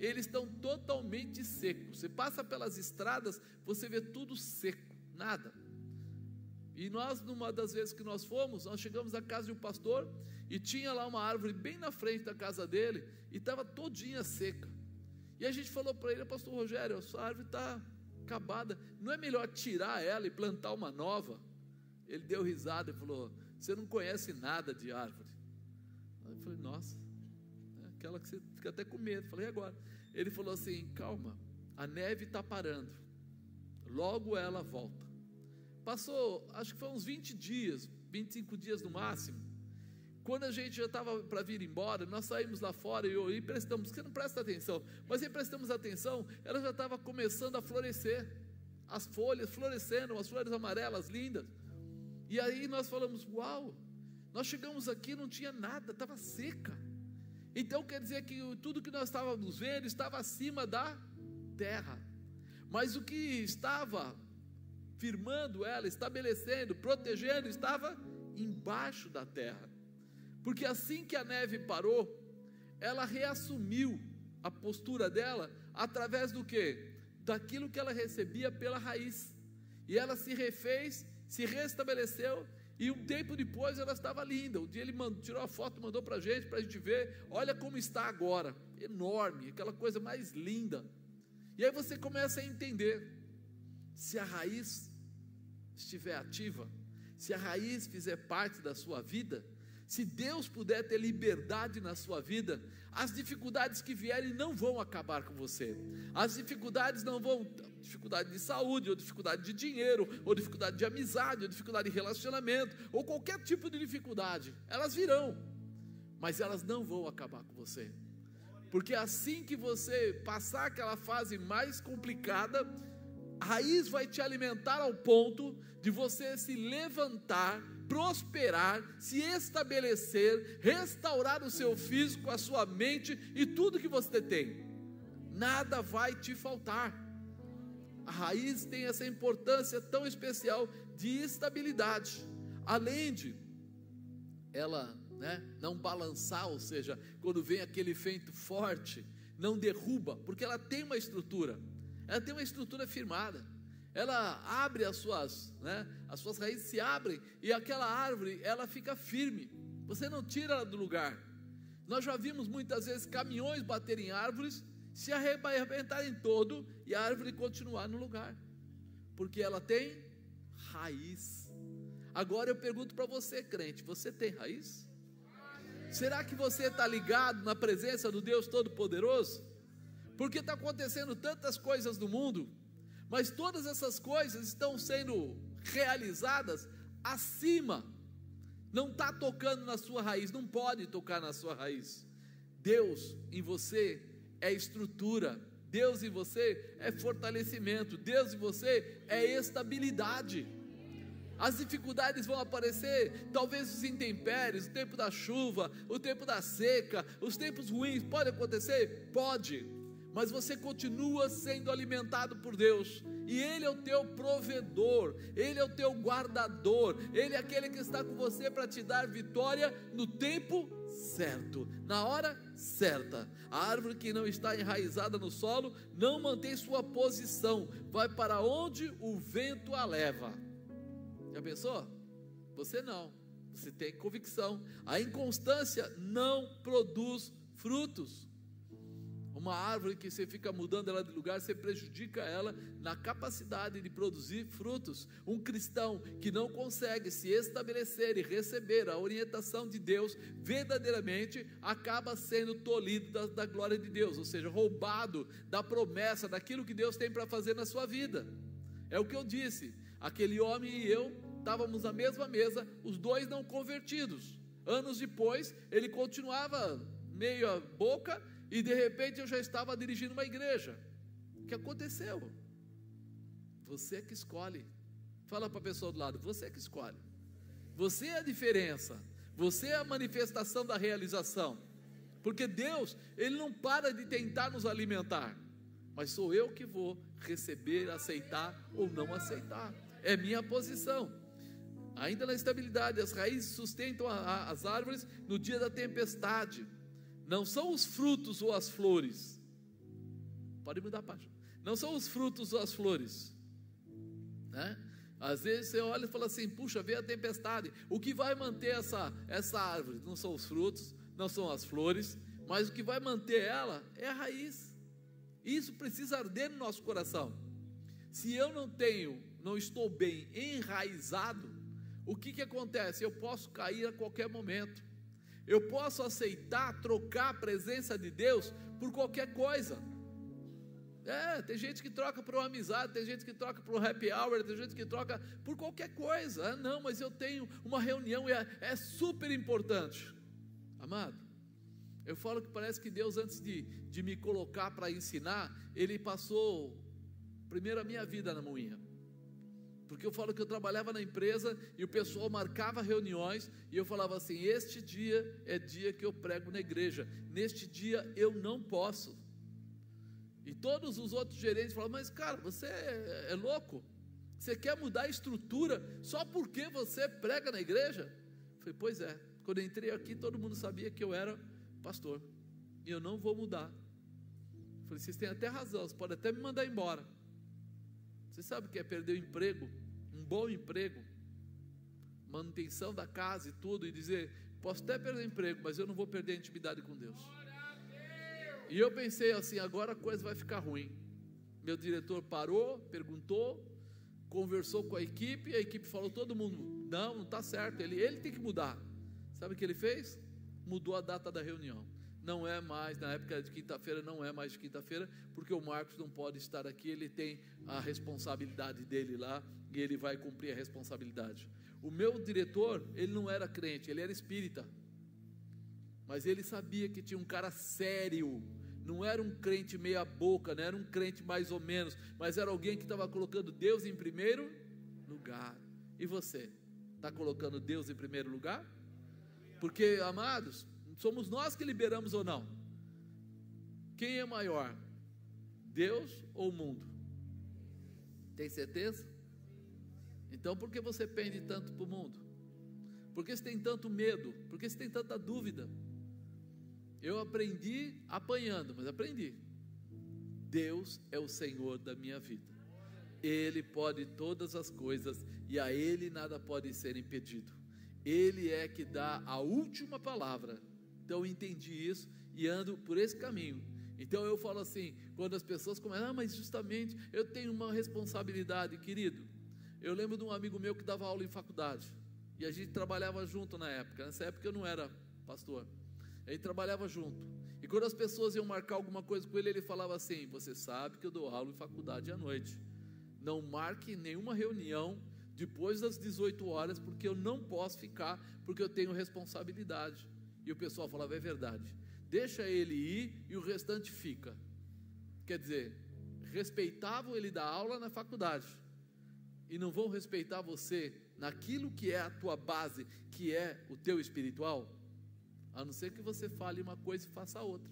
Speaker 2: eles estão totalmente secos. Você passa pelas estradas, você vê tudo seco, nada. E nós, numa das vezes que nós fomos, nós chegamos à casa de um pastor e tinha lá uma árvore bem na frente da casa dele e estava todinha seca. E a gente falou para ele, pastor Rogério, a sua árvore está acabada. Não é melhor tirar ela e plantar uma nova? Ele deu risada e falou: Você não conhece nada de árvore. Eu falei: Nossa, é aquela que você fica até com medo. Eu falei: Agora. Ele falou assim: Calma, a neve está parando, logo ela volta. Passou, acho que foi uns 20 dias, 25 dias no máximo. Quando a gente já estava para vir embora, nós saímos lá fora e, e prestamos, você não presta atenção, mas aí prestamos atenção, ela já estava começando a florescer, as folhas florescendo, as flores amarelas lindas. E aí nós falamos: Uau, nós chegamos aqui não tinha nada, estava seca. Então quer dizer que tudo que nós estávamos vendo estava acima da terra, mas o que estava firmando ela, estabelecendo, protegendo, estava embaixo da terra. Porque assim que a neve parou, ela reassumiu a postura dela através do que? Daquilo que ela recebia pela raiz. E ela se refez, se restabeleceu, e um tempo depois ela estava linda. Um dia ele mandou, tirou a foto, mandou para a gente, para a gente ver. Olha como está agora, enorme, aquela coisa mais linda. E aí você começa a entender: se a raiz estiver ativa, se a raiz fizer parte da sua vida, se Deus puder ter liberdade na sua vida, as dificuldades que vierem não vão acabar com você. As dificuldades não vão, dificuldade de saúde, ou dificuldade de dinheiro, ou dificuldade de amizade, ou dificuldade de relacionamento, ou qualquer tipo de dificuldade, elas virão, mas elas não vão acabar com você. Porque assim que você passar aquela fase mais complicada, a raiz vai te alimentar ao ponto de você se levantar, prosperar, se estabelecer, restaurar o seu físico, a sua mente e tudo que você tem. Nada vai te faltar. A raiz tem essa importância tão especial de estabilidade. Além de ela né, não balançar, ou seja, quando vem aquele vento forte, não derruba, porque ela tem uma estrutura ela tem uma estrutura firmada. Ela abre as suas, né, as suas raízes se abrem e aquela árvore ela fica firme. Você não tira ela do lugar. Nós já vimos muitas vezes caminhões baterem em árvores, se arrebentarem todo e a árvore continuar no lugar, porque ela tem raiz. Agora eu pergunto para você, crente: você tem raiz? Será que você está ligado na presença do Deus Todo-Poderoso? Porque está acontecendo tantas coisas no mundo, mas todas essas coisas estão sendo realizadas acima, não está tocando na sua raiz, não pode tocar na sua raiz. Deus em você é estrutura, Deus em você é fortalecimento, Deus em você é estabilidade. As dificuldades vão aparecer, talvez os intempéries, o tempo da chuva, o tempo da seca, os tempos ruins, pode acontecer? Pode mas você continua sendo alimentado por Deus, e Ele é o teu provedor, Ele é o teu guardador, Ele é aquele que está com você para te dar vitória no tempo certo, na hora certa. A árvore que não está enraizada no solo não mantém sua posição, vai para onde o vento a leva. Já pensou? Você não, você tem convicção. A inconstância não produz frutos. Uma árvore que você fica mudando ela de lugar, você prejudica ela na capacidade de produzir frutos. Um cristão que não consegue se estabelecer e receber a orientação de Deus verdadeiramente, acaba sendo tolhido da, da glória de Deus, ou seja, roubado da promessa, daquilo que Deus tem para fazer na sua vida. É o que eu disse. Aquele homem e eu estávamos na mesma mesa, os dois não convertidos. Anos depois, ele continuava meio a boca e de repente eu já estava dirigindo uma igreja. O que aconteceu? Você é que escolhe. Fala para a pessoa do lado, você é que escolhe. Você é a diferença. Você é a manifestação da realização. Porque Deus, Ele não para de tentar nos alimentar. Mas sou eu que vou receber, aceitar ou não aceitar. É minha posição. Ainda na estabilidade, as raízes sustentam a, a, as árvores no dia da tempestade. Não são os frutos ou as flores. Pode mudar a página. Não são os frutos ou as flores. Né? Às vezes você olha e fala assim: puxa, veio a tempestade. O que vai manter essa, essa árvore? Não são os frutos, não são as flores, mas o que vai manter ela é a raiz. Isso precisa arder no nosso coração. Se eu não tenho, não estou bem enraizado, o que, que acontece? Eu posso cair a qualquer momento. Eu posso aceitar, trocar a presença de Deus por qualquer coisa. É, tem gente que troca por uma amizade, tem gente que troca por um happy hour, tem gente que troca por qualquer coisa. Ah, não, mas eu tenho uma reunião e é, é super importante. Amado, eu falo que parece que Deus, antes de, de me colocar para ensinar, Ele passou primeiro a minha vida na moinha. Porque eu falo que eu trabalhava na empresa e o pessoal marcava reuniões e eu falava assim: Este dia é dia que eu prego na igreja, neste dia eu não posso. E todos os outros gerentes falavam: Mas cara, você é, é louco? Você quer mudar a estrutura só porque você prega na igreja? Eu falei: Pois é. Quando eu entrei aqui, todo mundo sabia que eu era pastor e eu não vou mudar. Eu falei: Vocês têm até razão, vocês podem até me mandar embora Você sabe o que é perder o emprego? Bom emprego, manutenção da casa e tudo, e dizer: posso até perder emprego, mas eu não vou perder a intimidade com Deus. E eu pensei assim: agora a coisa vai ficar ruim. Meu diretor parou, perguntou, conversou com a equipe, a equipe falou: todo mundo, não, não está certo, ele, ele tem que mudar. Sabe o que ele fez? Mudou a data da reunião não é mais, na época de quinta-feira, não é mais de quinta-feira, porque o Marcos não pode estar aqui, ele tem a responsabilidade dele lá e ele vai cumprir a responsabilidade. O meu diretor, ele não era crente, ele era espírita, mas ele sabia que tinha um cara sério, não era um crente meia-boca, não era um crente mais ou menos, mas era alguém que estava colocando Deus em primeiro lugar. E você? Está colocando Deus em primeiro lugar? Porque, amados, Somos nós que liberamos ou não? Quem é maior? Deus ou o mundo? Tem certeza? Então por que você pende tanto para o mundo? Por que você tem tanto medo? Por que você tem tanta dúvida? Eu aprendi apanhando, mas aprendi. Deus é o Senhor da minha vida. Ele pode todas as coisas e a Ele nada pode ser impedido. Ele é que dá a última palavra então eu entendi isso e ando por esse caminho. Então eu falo assim, quando as pessoas começam, ah, mas justamente eu tenho uma responsabilidade, querido. Eu lembro de um amigo meu que dava aula em faculdade. E a gente trabalhava junto na época. Nessa época eu não era pastor. A gente trabalhava junto. E quando as pessoas iam marcar alguma coisa com ele, ele falava assim: Você sabe que eu dou aula em faculdade à noite. Não marque nenhuma reunião depois das 18 horas, porque eu não posso ficar, porque eu tenho responsabilidade. E o pessoal falava: é verdade, deixa ele ir e o restante fica. Quer dizer, respeitavam ele da aula na faculdade e não vão respeitar você naquilo que é a tua base, que é o teu espiritual, a não ser que você fale uma coisa e faça outra.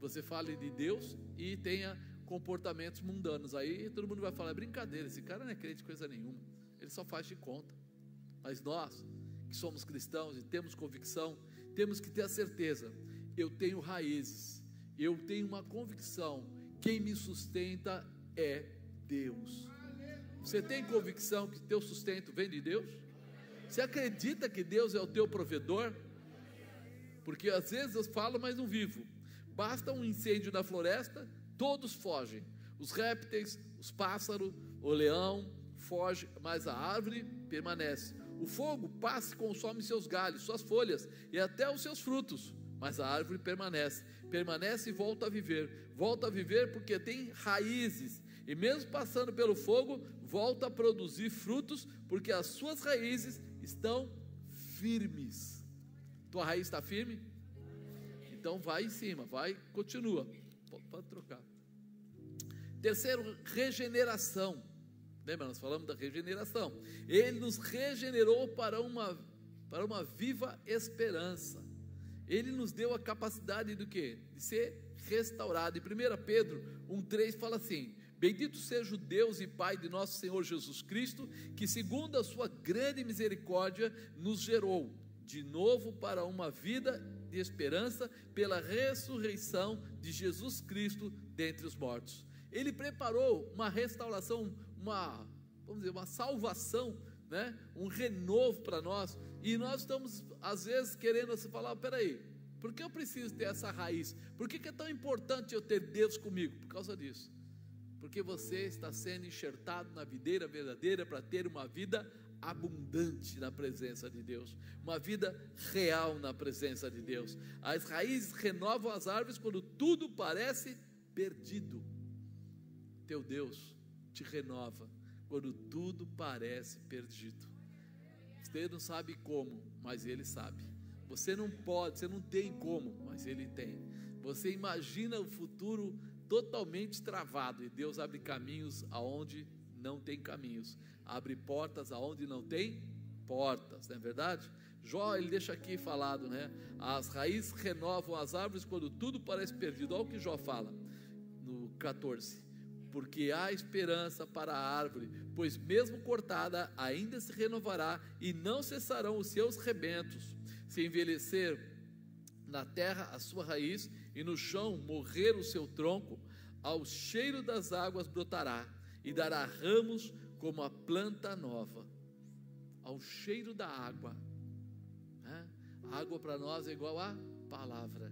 Speaker 2: Você fale de Deus e tenha comportamentos mundanos. Aí todo mundo vai falar: é brincadeira, esse cara não é crente coisa nenhuma, ele só faz de conta. Mas nós, que somos cristãos e temos convicção temos que ter a certeza: eu tenho raízes, eu tenho uma convicção, quem me sustenta é Deus. Você tem convicção que teu sustento vem de Deus? Você acredita que Deus é o teu provedor? Porque às vezes eu falo, mas não vivo. Basta um incêndio na floresta, todos fogem. Os répteis, os pássaros, o leão foge, mas a árvore permanece. O fogo passa e consome seus galhos, suas folhas e até os seus frutos, mas a árvore permanece, permanece e volta a viver. Volta a viver porque tem raízes, e mesmo passando pelo fogo, volta a produzir frutos, porque as suas raízes estão firmes. Tua raiz está firme? Então vai em cima, vai, continua. Pode, trocar. Terceiro, regeneração. Lembra, nós falamos da regeneração. Ele nos regenerou para uma, para uma viva esperança. Ele nos deu a capacidade do que? De ser restaurado. E 1 Pedro 1,3 fala assim: Bendito seja o Deus e Pai de nosso Senhor Jesus Cristo, que, segundo a sua grande misericórdia, nos gerou de novo para uma vida de esperança pela ressurreição de Jesus Cristo dentre os mortos. Ele preparou uma restauração uma, vamos dizer, uma salvação, né? um renovo para nós, e nós estamos, às vezes, querendo assim, falar: peraí, por que eu preciso ter essa raiz? Por que, que é tão importante eu ter Deus comigo? Por causa disso. Porque você está sendo enxertado na videira verdadeira para ter uma vida abundante na presença de Deus, uma vida real na presença de Deus. As raízes renovam as árvores quando tudo parece perdido. Teu Deus te renova quando tudo parece perdido. Você não sabe como, mas Ele sabe. Você não pode, você não tem como, mas Ele tem. Você imagina o futuro totalmente travado e Deus abre caminhos aonde não tem caminhos, abre portas aonde não tem portas, não é verdade? Jó, ele deixa aqui falado, né? As raízes renovam as árvores quando tudo parece perdido. Olha o que Jó fala no 14 porque há esperança para a árvore, pois mesmo cortada ainda se renovará e não cessarão os seus rebentos. Se envelhecer na terra a sua raiz e no chão morrer o seu tronco, ao cheiro das águas brotará e dará ramos como a planta nova, ao cheiro da água. Né? A água para nós é igual a palavra.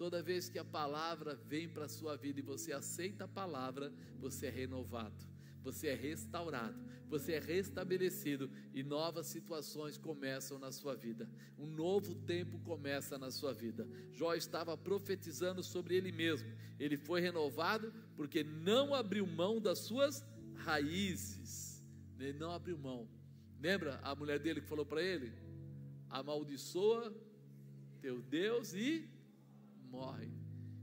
Speaker 2: Toda vez que a palavra vem para a sua vida e você aceita a palavra, você é renovado, você é restaurado, você é restabelecido e novas situações começam na sua vida. Um novo tempo começa na sua vida. Jó estava profetizando sobre ele mesmo. Ele foi renovado porque não abriu mão das suas raízes. Ele não abriu mão. Lembra a mulher dele que falou para ele? Amaldiçoa teu Deus e morre.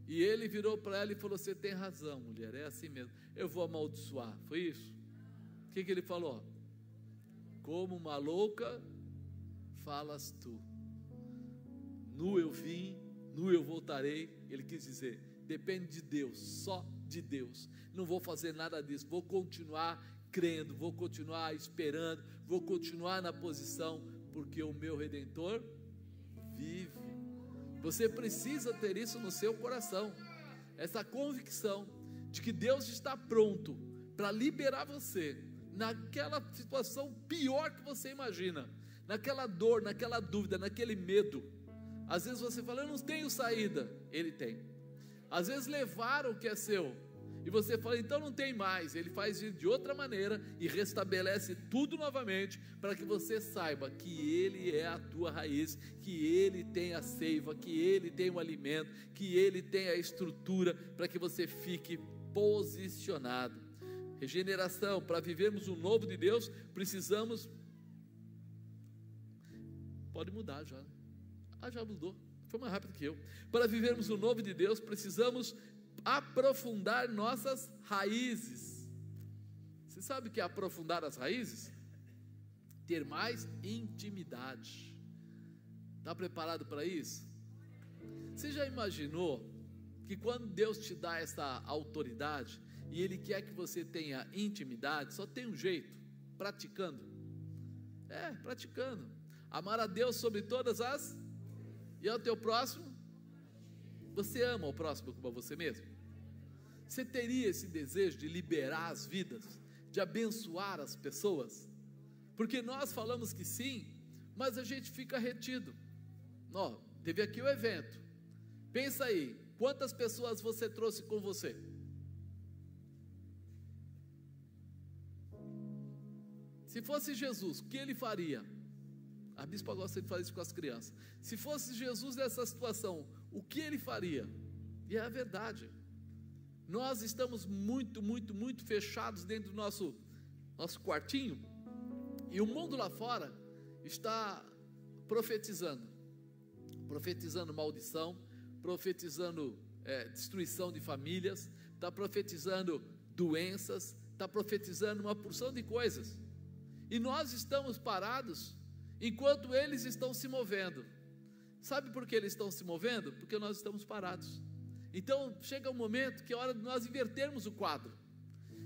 Speaker 2: E ele virou para ela e falou: Você tem razão, mulher, é assim mesmo. Eu vou amaldiçoar. Foi isso? O que, que ele falou? Como uma louca falas tu. Nu eu vim, nu eu voltarei. Ele quis dizer: depende de Deus, só de Deus. Não vou fazer nada disso, vou continuar crendo, vou continuar esperando, vou continuar na posição, porque o meu redentor vive. Você precisa ter isso no seu coração, essa convicção de que Deus está pronto para liberar você naquela situação pior que você imagina, naquela dor, naquela dúvida, naquele medo. Às vezes você fala, eu não tenho saída, Ele tem. Às vezes levaram o que é seu, e você fala, então não tem mais. Ele faz de outra maneira e restabelece tudo novamente para que você saiba que Ele é a tua raiz, que Ele tem a seiva, que Ele tem o alimento, que Ele tem a estrutura para que você fique posicionado. Regeneração, para vivermos o novo de Deus, precisamos. Pode mudar já. Ah, já mudou. Foi mais rápido que eu. Para vivermos o novo de Deus, precisamos aprofundar nossas raízes. Você sabe o que é aprofundar as raízes? Ter mais intimidade. Está preparado para isso? Você já imaginou que quando Deus te dá essa autoridade e Ele quer que você tenha intimidade, só tem um jeito: praticando. É, praticando. Amar a Deus sobre todas as. E ao teu próximo você ama o próximo como a você mesmo? Você teria esse desejo de liberar as vidas, de abençoar as pessoas? Porque nós falamos que sim, mas a gente fica retido. Ó, teve aqui o evento. Pensa aí, quantas pessoas você trouxe com você? Se fosse Jesus, o que ele faria? A bispa gosta de fazer isso com as crianças. Se fosse Jesus nessa situação, o que ele faria? E é a verdade. Nós estamos muito, muito, muito fechados dentro do nosso, nosso quartinho, e o mundo lá fora está profetizando profetizando maldição, profetizando é, destruição de famílias, está profetizando doenças, está profetizando uma porção de coisas. E nós estamos parados enquanto eles estão se movendo. Sabe por que eles estão se movendo? Porque nós estamos parados. Então chega um momento que é hora de nós invertermos o quadro.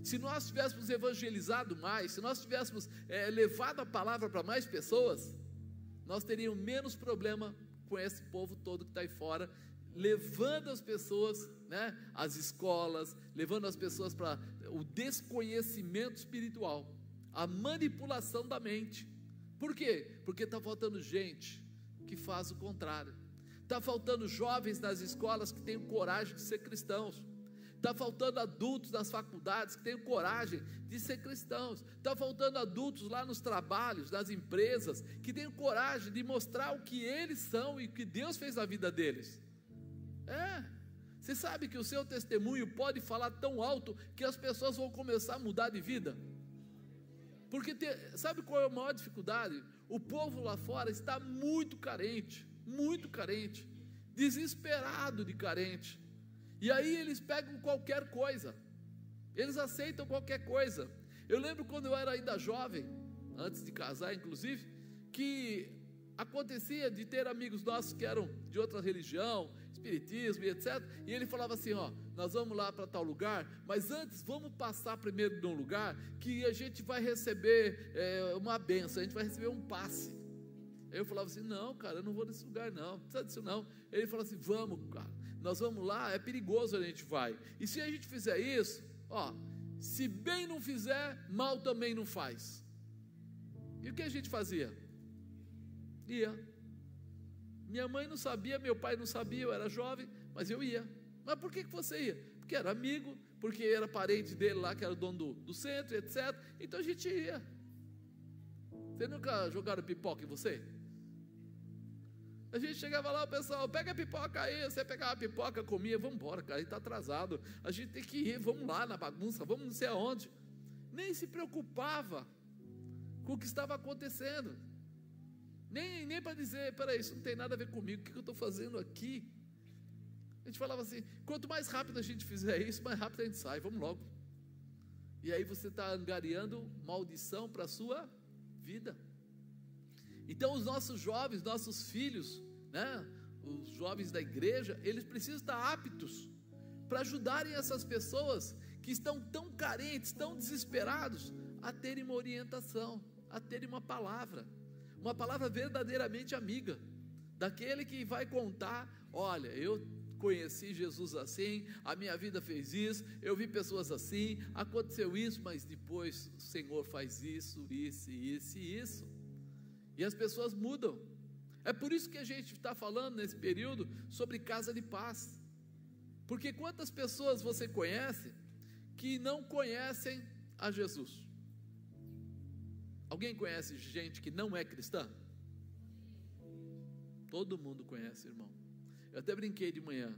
Speaker 2: Se nós tivéssemos evangelizado mais, se nós tivéssemos é, levado a palavra para mais pessoas, nós teríamos menos problema com esse povo todo que está aí fora, levando as pessoas, né, às escolas, levando as pessoas para o desconhecimento espiritual, a manipulação da mente. Por quê? Porque está faltando gente que faz o contrário. Está faltando jovens nas escolas que tenham coragem de ser cristãos. Está faltando adultos nas faculdades que tenham coragem de ser cristãos. Está faltando adultos lá nos trabalhos, nas empresas, que tenham coragem de mostrar o que eles são e o que Deus fez na vida deles. É. Você sabe que o seu testemunho pode falar tão alto que as pessoas vão começar a mudar de vida. Porque te, sabe qual é a maior dificuldade? O povo lá fora está muito carente, muito carente, desesperado de carente. E aí eles pegam qualquer coisa, eles aceitam qualquer coisa. Eu lembro quando eu era ainda jovem, antes de casar, inclusive, que acontecia de ter amigos nossos que eram de outra religião, espiritismo e etc. E ele falava assim: ó, nós vamos lá para tal lugar, mas antes vamos passar primeiro num lugar que a gente vai receber é, uma benção, a gente vai receber um passe. Eu falava assim: não, cara, eu não vou nesse lugar, não, não precisa disso não. Ele falou assim: vamos, cara, nós vamos lá, é perigoso a gente vai. E se a gente fizer isso, ó, Se bem não fizer, mal também não faz. E o que a gente fazia? Ia. Minha mãe não sabia, meu pai não sabia, eu era jovem, mas eu ia. Mas por que, que você ia? Porque era amigo, porque era parente dele lá, que era dono do, do centro, etc. Então a gente ia. Você nunca jogaram pipoca em você? A gente chegava lá, o pessoal, pega a pipoca aí, você pegava a pipoca, comia, vamos embora, cara, está atrasado. A gente tem que ir, vamos lá na bagunça, vamos não sei aonde. Nem se preocupava com o que estava acontecendo. Nem, nem para dizer, peraí, isso não tem nada a ver comigo, o que eu estou fazendo aqui? A gente falava assim: quanto mais rápido a gente fizer isso, mais rápido a gente sai, vamos logo. E aí você está angariando maldição para a sua vida. Então, os nossos jovens, nossos filhos, né, os jovens da igreja, eles precisam estar aptos para ajudarem essas pessoas que estão tão carentes, tão desesperados, a terem uma orientação, a terem uma palavra, uma palavra verdadeiramente amiga, daquele que vai contar: olha, eu conheci Jesus assim, a minha vida fez isso, eu vi pessoas assim, aconteceu isso, mas depois o Senhor faz isso, isso, isso e isso. E as pessoas mudam. É por isso que a gente está falando nesse período sobre casa de paz. Porque quantas pessoas você conhece que não conhecem a Jesus? Alguém conhece gente que não é cristã? Todo mundo conhece, irmão. Eu até brinquei de manhã.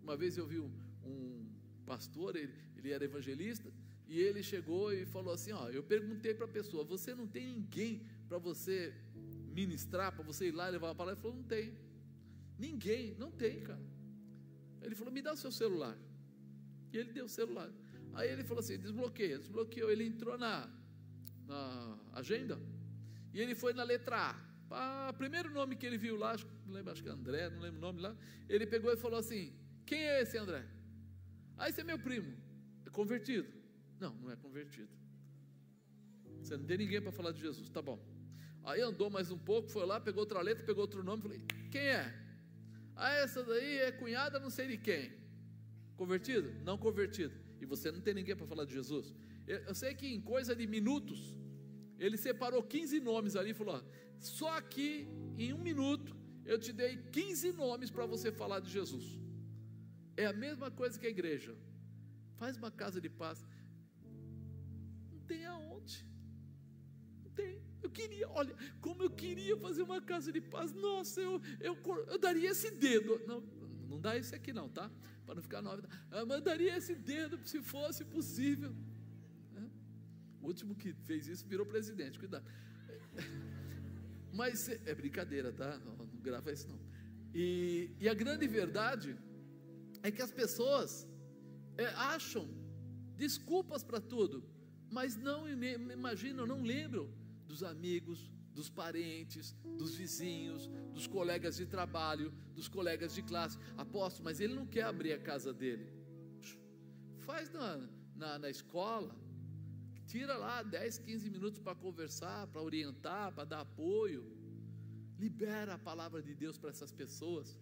Speaker 2: Uma vez eu vi um, um pastor, ele, ele era evangelista, e ele chegou e falou assim: Ó, eu perguntei para a pessoa, você não tem ninguém para você ministrar, para você ir lá levar a palavra? Ele falou: não tem. Ninguém, não tem, cara. Ele falou: me dá o seu celular. E ele deu o celular. Aí ele falou assim: desbloqueia, desbloqueou. Ele entrou na, na agenda e ele foi na letra A. Ah, primeiro nome que ele viu lá, acho, não lembro, acho que é André, não lembro o nome lá. Ele pegou e falou assim: Quem é esse André? Ah, esse é meu primo. É convertido? Não, não é convertido. Você não tem ninguém para falar de Jesus, tá bom. Aí andou mais um pouco, foi lá, pegou outra letra, pegou outro nome, falei: Quem é? Ah, essa daí é cunhada, não sei de quem. Convertido? Não convertido. E você não tem ninguém para falar de Jesus. Eu, sei que em coisa de minutos, ele separou 15 nomes ali e falou: só aqui, em um minuto, eu te dei 15 nomes para você falar de Jesus. É a mesma coisa que a igreja. Faz uma casa de paz. Não tem aonde. Não tem. Eu queria, olha, como eu queria fazer uma casa de paz. Nossa, eu, eu, eu daria esse dedo. Não, não dá esse aqui não, tá? Para não ficar nove. Ah, eu daria esse dedo se fosse possível. É. O último que fez isso virou presidente, cuidado. Mas é brincadeira, tá? Não, não grava isso não. E, e, a grande verdade é que as pessoas é, acham desculpas para tudo, mas não imaginam, não lembram dos amigos, dos parentes, dos vizinhos, dos colegas de trabalho, dos colegas de classe. Aposto, mas ele não quer abrir a casa dele. Faz na, na, na escola, Tira lá 10, 15 minutos para conversar, para orientar, para dar apoio. Libera a palavra de Deus para essas pessoas.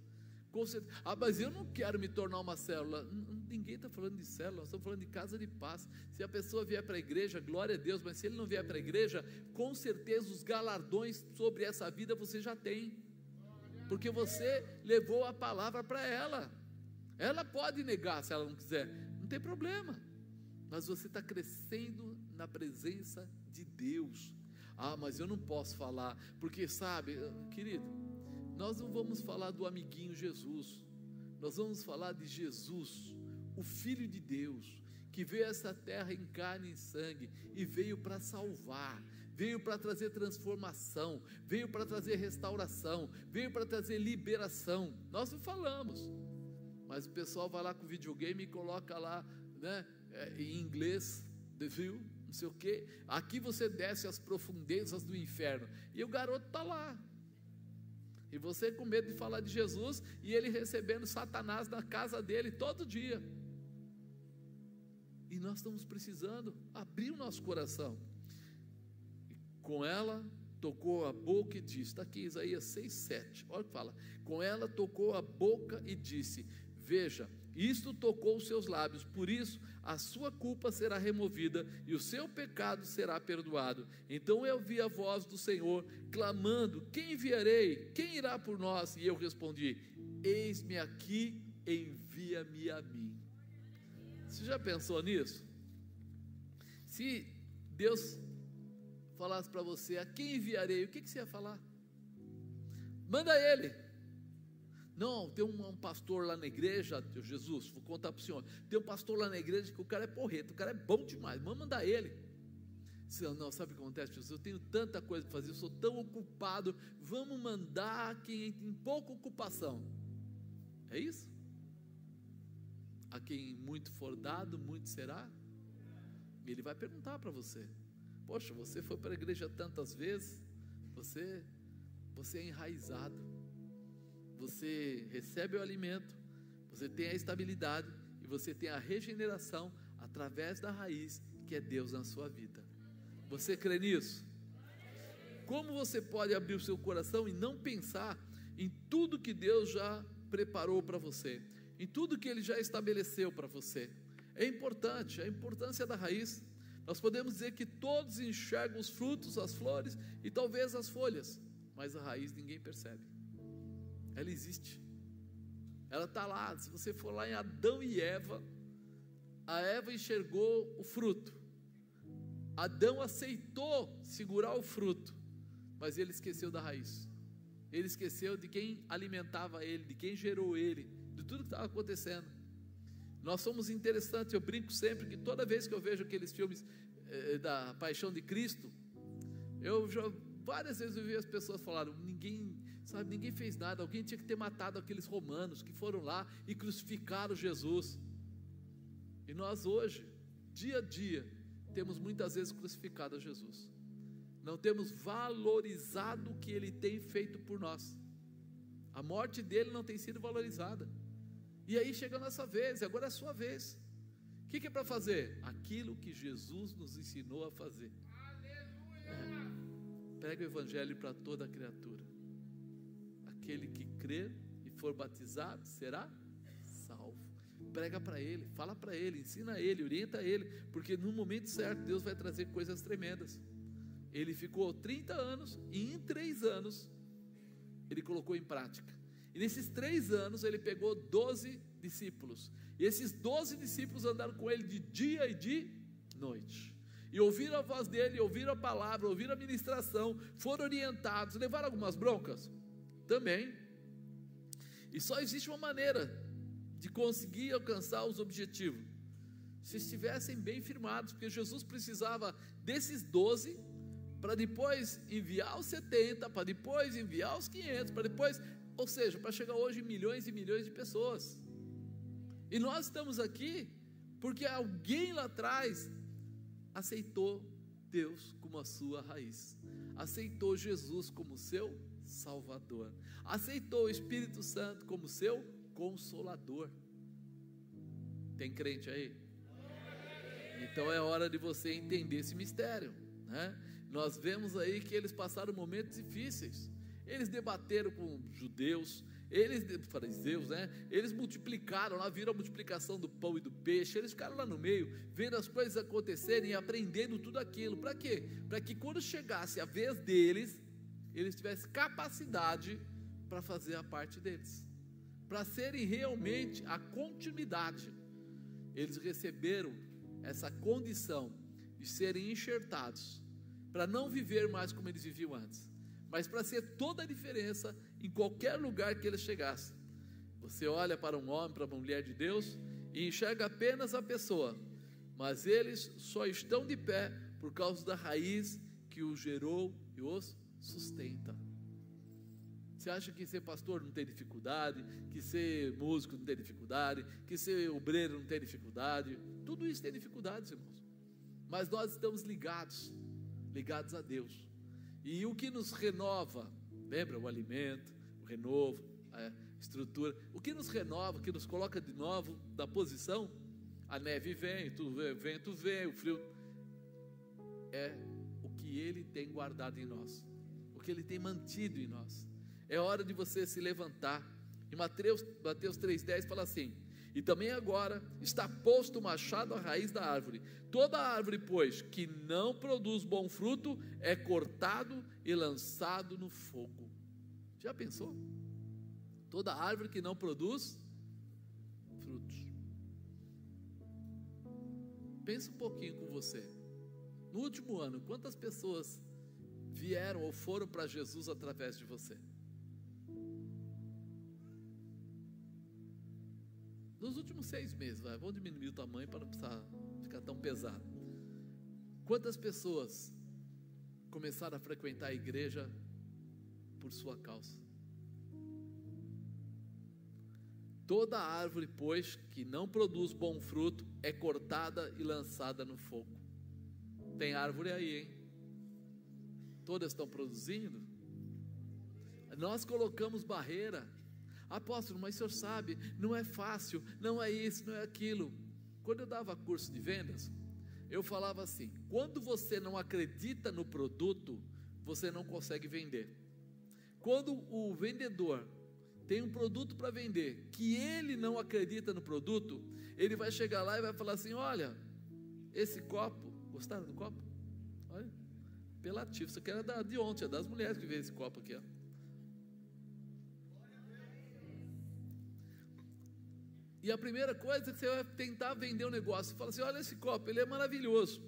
Speaker 2: Ah, mas eu não quero me tornar uma célula. Ninguém está falando de célula, nós estamos falando de casa de paz. Se a pessoa vier para a igreja, glória a Deus, mas se ele não vier para a igreja, com certeza os galardões sobre essa vida você já tem, porque você levou a palavra para ela. Ela pode negar se ela não quiser, não tem problema, mas você está crescendo na presença de Deus. Ah, mas eu não posso falar, porque sabe, querido, nós não vamos falar do amiguinho Jesus, nós vamos falar de Jesus, o Filho de Deus, que veio a essa terra em carne e sangue e veio para salvar, veio para trazer transformação, veio para trazer restauração, veio para trazer liberação. Nós não falamos, mas o pessoal vai lá com o videogame e coloca lá, né, é, em inglês, viu? Sei o quê. Aqui você desce as profundezas do inferno. E o garoto está lá. E você com medo de falar de Jesus e ele recebendo Satanás na casa dele todo dia. E nós estamos precisando abrir o nosso coração. E com ela tocou a boca e disse: está aqui Isaías 6, 7. Olha o que fala. Com ela tocou a boca e disse: Veja, isto tocou os seus lábios, por isso a sua culpa será removida e o seu pecado será perdoado. Então eu vi a voz do Senhor clamando: Quem enviarei? Quem irá por nós? E eu respondi: Eis-me aqui, envia-me a mim. Você já pensou nisso? Se Deus falasse para você: A quem enviarei? O que, que você ia falar? Manda ele. Não, tem um, um, pastor lá na igreja, Jesus, vou contar para o senhor. Tem um pastor lá na igreja que o cara é porreta, o cara é bom demais, vamos mandar ele. Senhor, não, sabe o que acontece, Jesus? Eu tenho tanta coisa para fazer, eu sou tão ocupado, vamos mandar quem tem pouca ocupação. É isso? A quem muito for dado, muito será? Ele vai perguntar para você: Poxa, você foi para a igreja tantas vezes, você, você é enraizado você recebe o alimento, você tem a estabilidade e você tem a regeneração através da raiz que é Deus na sua vida. Você crê nisso? Como você pode abrir o seu coração e não pensar em tudo que Deus já preparou para você, em tudo que Ele já estabeleceu para você? É importante, a importância da raiz. Nós podemos dizer que todos enxergam os frutos, as flores e talvez as folhas, mas a raiz ninguém percebe. Ela existe. Ela está lá. Se você for lá em Adão e Eva, a Eva enxergou o fruto. Adão aceitou segurar o fruto, mas ele esqueceu da raiz. Ele esqueceu de quem alimentava ele, de quem gerou ele, de tudo que estava acontecendo. Nós somos interessantes, eu brinco sempre que toda vez que eu vejo aqueles filmes eh, da Paixão de Cristo, eu já várias vezes eu vi as pessoas falaram, ninguém Sabe, ninguém fez nada. Alguém tinha que ter matado aqueles romanos que foram lá e crucificaram Jesus. E nós hoje, dia a dia, temos muitas vezes crucificado a Jesus. Não temos valorizado o que ele tem feito por nós. A morte dele não tem sido valorizada. E aí chega a nossa vez, agora é a sua vez. O que, que é para fazer? Aquilo que Jesus nos ensinou a fazer. É. Prega o evangelho para toda criatura aquele que crer e for batizado será salvo. Prega para ele, fala para ele, ensina ele, orienta ele, porque no momento certo Deus vai trazer coisas tremendas. Ele ficou 30 anos e em três anos ele colocou em prática. E nesses três anos ele pegou 12 discípulos. E esses 12 discípulos andaram com ele de dia e de noite. E ouviram a voz dele, ouviram a palavra, ouviram a ministração, foram orientados, levaram algumas broncas? Também. E só existe uma maneira de conseguir alcançar os objetivos. Se estivessem bem firmados, porque Jesus precisava desses doze para depois enviar os 70, para depois enviar os 500, para depois, ou seja, para chegar hoje milhões e milhões de pessoas. E nós estamos aqui porque alguém lá atrás aceitou Deus como a sua raiz, aceitou Jesus como seu Salvador. Aceitou o Espírito Santo como seu consolador. Tem crente aí? Então é hora de você entender esse mistério. Né? Nós vemos aí que eles passaram momentos difíceis. Eles debateram com judeus, eles, fariseus, né? Eles multiplicaram lá, viram a multiplicação do pão e do peixe. Eles ficaram lá no meio, vendo as coisas acontecerem e aprendendo tudo aquilo. Para quê? Para que quando chegasse a vez deles, eles tivessem capacidade para fazer a parte deles, para serem realmente a continuidade. Eles receberam essa condição de serem enxertados, para não viver mais como eles viviam antes, mas para ser toda a diferença em qualquer lugar que eles chegassem. Você olha para um homem, para uma mulher de Deus e enxerga apenas a pessoa, mas eles só estão de pé por causa da raiz que os gerou e os sustenta. Você acha que ser pastor não tem dificuldade, que ser músico não tem dificuldade, que ser obreiro não tem dificuldade? Tudo isso tem dificuldades, irmãos. Mas nós estamos ligados, ligados a Deus. E o que nos renova, lembra o alimento, o renovo, a estrutura, o que nos renova, o que nos coloca de novo da posição, a neve vem, o vento vem, o frio, é o que Ele tem guardado em nós que Ele tem mantido em nós. É hora de você se levantar. E Mateus, Mateus 3,10 fala assim: E também agora está posto o machado à raiz da árvore. Toda árvore, pois, que não produz bom fruto, é cortado e lançado no fogo. Já pensou? Toda árvore que não produz frutos. Pensa um pouquinho com você. No último ano, quantas pessoas vieram ou foram para Jesus através de você? Nos últimos seis meses, vai, vamos diminuir o tamanho para não precisar ficar tão pesado. Quantas pessoas começaram a frequentar a igreja por sua causa? Toda árvore, pois, que não produz bom fruto, é cortada e lançada no fogo. Tem árvore aí, hein? Todas estão produzindo? Nós colocamos barreira Apóstolo, mas o senhor sabe, não é fácil, não é isso, não é aquilo. Quando eu dava curso de vendas, eu falava assim: quando você não acredita no produto, você não consegue vender. Quando o vendedor tem um produto para vender, que ele não acredita no produto, ele vai chegar lá e vai falar assim: olha, esse copo, gostaram do copo? Apelativo, isso aqui era de ontem, é das mulheres que veio esse copo aqui, ó. E a primeira coisa é que você vai tentar vender o um negócio. Você fala assim: olha esse copo, ele é maravilhoso.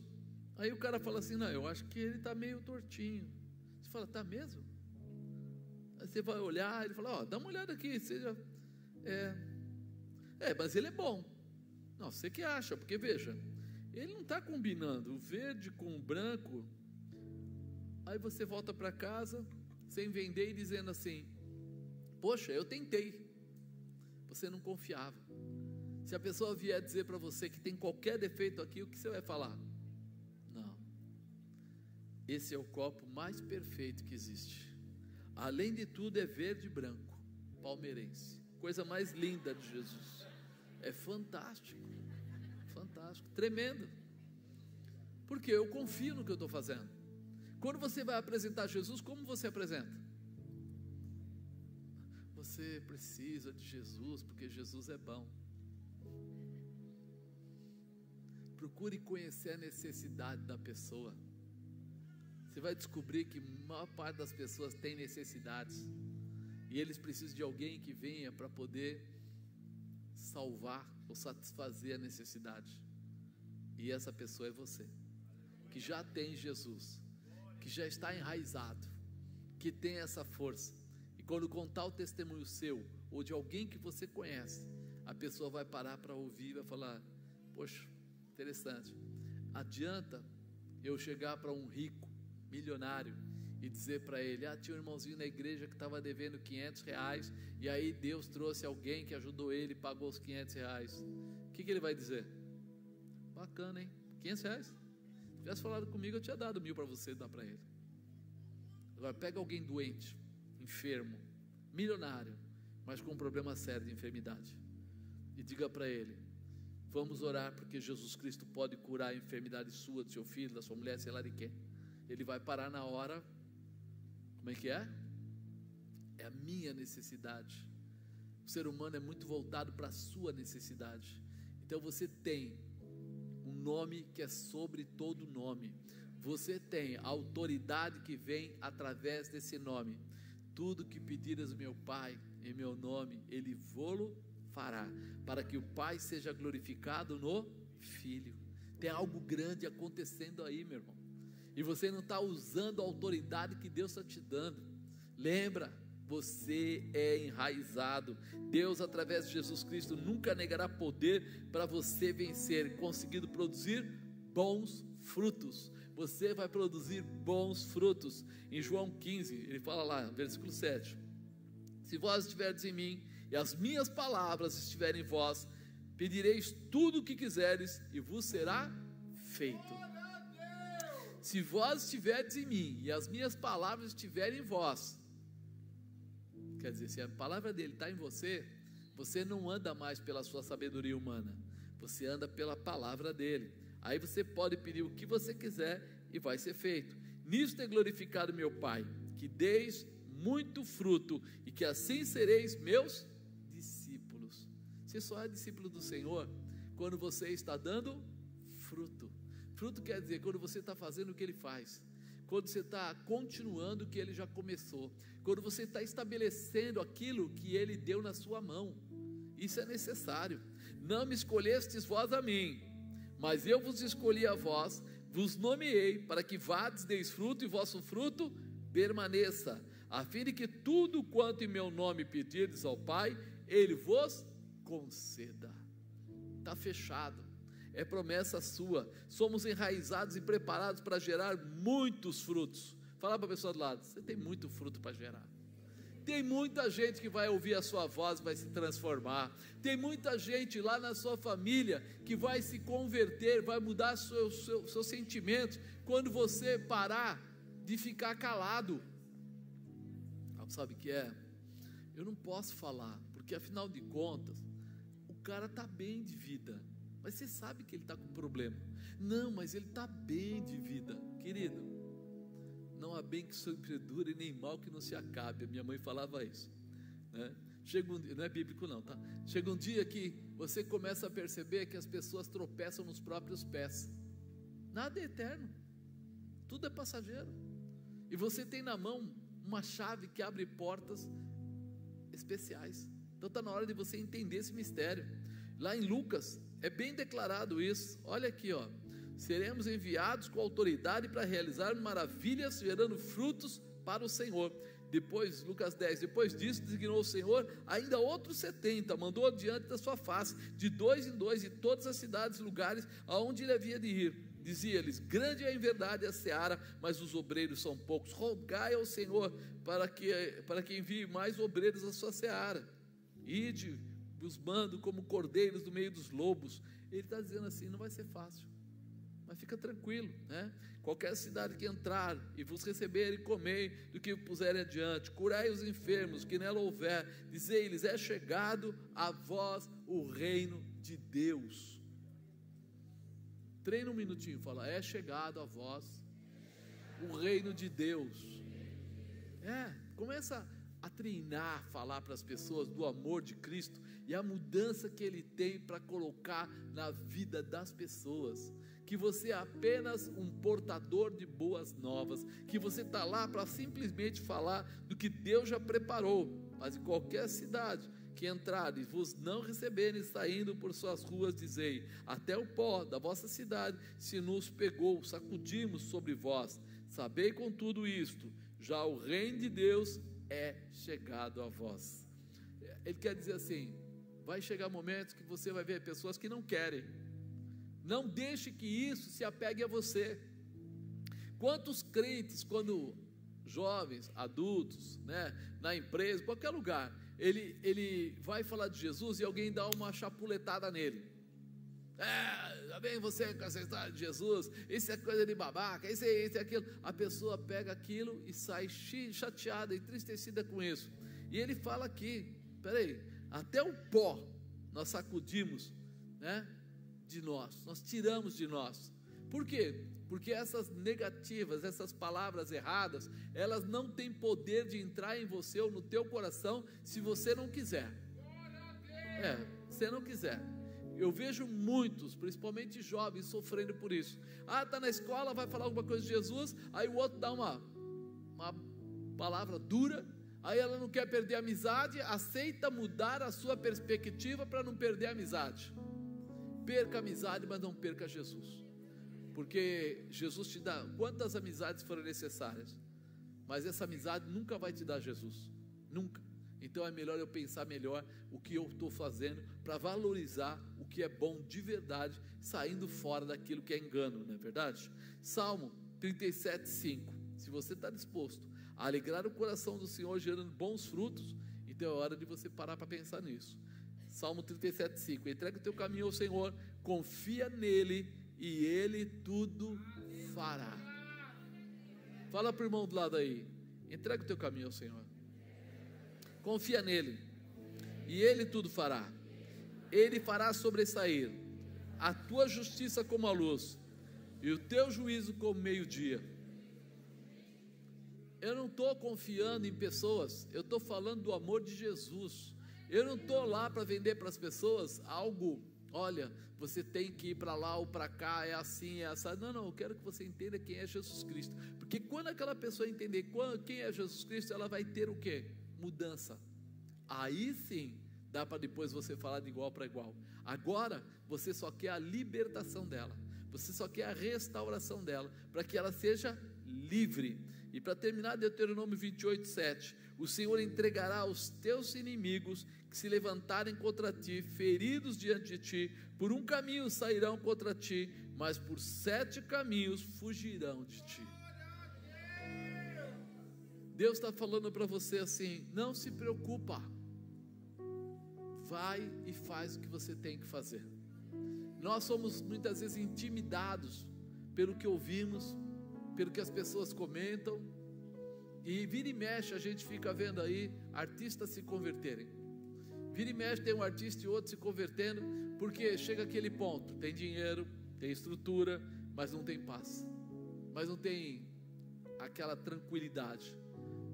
Speaker 2: Aí o cara fala assim: não, eu acho que ele está meio tortinho. Você fala: tá mesmo? Aí você vai olhar, ele fala: ó, dá uma olhada aqui. Seja, é, é, mas ele é bom. Não, você que acha, porque veja, ele não está combinando o verde com o branco. Aí você volta para casa sem vender e dizendo assim: Poxa, eu tentei. Você não confiava. Se a pessoa vier dizer para você que tem qualquer defeito aqui, o que você vai falar? Não. Esse é o copo mais perfeito que existe. Além de tudo, é verde e branco, palmeirense. Coisa mais linda de Jesus. É fantástico. Fantástico. Tremendo. Porque eu confio no que eu estou fazendo. Quando você vai apresentar Jesus, como você apresenta? Você precisa de Jesus, porque Jesus é bom. Procure conhecer a necessidade da pessoa. Você vai descobrir que a maior parte das pessoas tem necessidades. E eles precisam de alguém que venha para poder salvar ou satisfazer a necessidade. E essa pessoa é você, que já tem Jesus, que já está enraizado, que tem essa força. E quando contar o testemunho seu ou de alguém que você conhece, a pessoa vai parar para ouvir e vai falar: Poxa, Interessante. Adianta eu chegar para um rico, milionário, e dizer para ele: Ah, tinha um irmãozinho na igreja que estava devendo 500 reais, e aí Deus trouxe alguém que ajudou ele e pagou os 500 reais. O que, que ele vai dizer? Bacana, hein? 500 reais? Se tivesse falado comigo, eu tinha dado mil para você dar para ele. Agora, pega alguém doente, enfermo, milionário, mas com um problema sério de enfermidade, e diga para ele: Vamos orar porque Jesus Cristo pode curar a enfermidade sua, do seu filho, da sua mulher, sei lá de quem. Ele vai parar na hora. Como é que é? É a minha necessidade. O ser humano é muito voltado para a sua necessidade. Então você tem um nome que é sobre todo nome. Você tem a autoridade que vem através desse nome. Tudo que pedires meu Pai em meu nome, Ele vô-lo fará, para que o Pai seja glorificado no Filho. Tem algo grande acontecendo aí, meu irmão. E você não está usando a autoridade que Deus está te dando. Lembra, você é enraizado. Deus, através de Jesus Cristo, nunca negará poder para você vencer, conseguindo produzir bons frutos. Você vai produzir bons frutos. Em João 15, ele fala lá, versículo 7. Se vós estiverdes em mim e as minhas palavras estiverem em vós, pedireis tudo o que quiseres e vos será feito. Se vós estiverdes em mim e as minhas palavras estiverem em vós, quer dizer, se a palavra dele está em você, você não anda mais pela sua sabedoria humana, você anda pela palavra dele. Aí você pode pedir o que você quiser e vai ser feito. Nisto é glorificado meu Pai, que deis muito fruto e que assim sereis meus Você só é discípulo do Senhor quando você está dando fruto. Fruto quer dizer quando você está fazendo o que ele faz, quando você está continuando o que ele já começou, quando você está estabelecendo aquilo que ele deu na sua mão. Isso é necessário. Não me escolhestes vós a mim, mas eu vos escolhi a vós, vos nomeei para que vades, deis fruto e vosso fruto permaneça, a fim de que tudo quanto em meu nome pedirdes ao Pai, Ele vos conceda. Está fechado, é promessa sua. Somos enraizados e preparados para gerar muitos frutos. Fala para a pessoa do lado: você tem muito fruto para gerar. Tem muita gente que vai ouvir a sua voz, vai se transformar. Tem muita gente lá na sua família que vai se converter, vai mudar seus seu, seu sentimentos quando você parar de ficar calado. Sabe o que é? Eu não posso falar, porque afinal de contas, o cara está bem de vida, mas você sabe que ele está com problema. Não, mas ele está bem de vida, querido. Não há bem que sempre dure, nem mal que não se acabe. A minha mãe falava isso. Né? Chega um, não é bíblico não, tá? Chega um dia que você começa a perceber que as pessoas tropeçam nos próprios pés. Nada é eterno. Tudo é passageiro. E você tem na mão uma chave que abre portas especiais. Então está na hora de você entender esse mistério. Lá em Lucas é bem declarado isso. Olha aqui, ó. Seremos enviados com autoridade para realizar maravilhas, gerando frutos para o Senhor. Depois, Lucas 10, depois disso, designou o Senhor ainda outros 70, mandou adiante da sua face, de dois em dois, de todas as cidades e lugares aonde ele havia de ir Dizia-lhes: Grande é em verdade a seara, mas os obreiros são poucos. Rogai ao Senhor para que, para que envie mais obreiros à sua seara. Ide, os mando como cordeiros no meio dos lobos. Ele está dizendo assim: não vai ser fácil, mas fica tranquilo, né? Qualquer cidade que entrar e vos receber e comer do que puserem adiante, curai os enfermos que nela houver, dizei-lhes: é chegado a vós o reino de Deus. Treina um minutinho, fala: é chegado a vós o reino de Deus. É, começa a treinar, falar para as pessoas do amor de Cristo e a mudança que Ele tem para colocar na vida das pessoas. Que você é apenas um portador de boas novas, que você está lá para simplesmente falar do que Deus já preparou, mas em qualquer cidade, que entrares, vos não receberem, saindo por suas ruas, dizei: Até o pó da vossa cidade se nos pegou, sacudimos sobre vós. Sabei com tudo isto, já o reino de Deus é chegado a vós. Ele quer dizer assim: vai chegar momentos que você vai ver pessoas que não querem. Não deixe que isso se apegue a você. Quantos crentes, quando jovens, adultos, né, na empresa, qualquer lugar, ele, ele vai falar de Jesus e alguém dá uma chapuletada nele. É, já vem você com essa história de Jesus, isso é coisa de babaca, isso é isso, é aquilo. A pessoa pega aquilo e sai chateada, entristecida com isso. E ele fala aqui: peraí, até o pó nós sacudimos né, de nós, nós tiramos de nós. Por quê? porque essas negativas, essas palavras erradas, elas não têm poder de entrar em você ou no teu coração se você não quiser. É, se não quiser. Eu vejo muitos, principalmente jovens, sofrendo por isso. Ah, está na escola, vai falar alguma coisa de Jesus, aí o outro dá uma, uma palavra dura, aí ela não quer perder a amizade, aceita mudar a sua perspectiva para não perder a amizade. Perca a amizade, mas não perca Jesus porque Jesus te dá quantas amizades forem necessárias, mas essa amizade nunca vai te dar Jesus, nunca. Então é melhor eu pensar melhor o que eu estou fazendo para valorizar o que é bom de verdade, saindo fora daquilo que é engano, não é verdade? Salmo 37, 5. Se você está disposto a alegrar o coração do Senhor, gerando bons frutos, então é hora de você parar para pensar nisso. Salmo 37, 5. Entrega o teu caminho ao Senhor, confia nele e Ele tudo fará. Fala para o irmão do lado aí, entrega o teu caminho ao Senhor, confia nele, e Ele tudo fará. Ele fará sobressair a tua justiça como a luz, e o teu juízo como meio-dia. Eu não estou confiando em pessoas, eu estou falando do amor de Jesus. Eu não estou lá para vender para as pessoas algo, olha, você tem que ir para lá ou para cá, é assim, é assim. Não, não, eu quero que você entenda quem é Jesus Cristo. Porque quando aquela pessoa entender quem é Jesus Cristo, ela vai ter o que? Mudança. Aí sim, dá para depois você falar de igual para igual. Agora, você só quer a libertação dela. Você só quer a restauração dela, para que ela seja livre. E para terminar, Deuteronômio 28, 7. O Senhor entregará aos teus inimigos que se levantarem contra ti, feridos diante de ti. Por um caminho sairão contra ti, mas por sete caminhos fugirão de ti. Deus está falando para você assim: não se preocupa, vai e faz o que você tem que fazer. Nós somos muitas vezes intimidados pelo que ouvimos, pelo que as pessoas comentam, e vira e mexe a gente fica vendo aí artistas se converterem. Vira e mexe tem um artista e outro se convertendo, porque chega aquele ponto: tem dinheiro, tem estrutura, mas não tem paz, mas não tem aquela tranquilidade.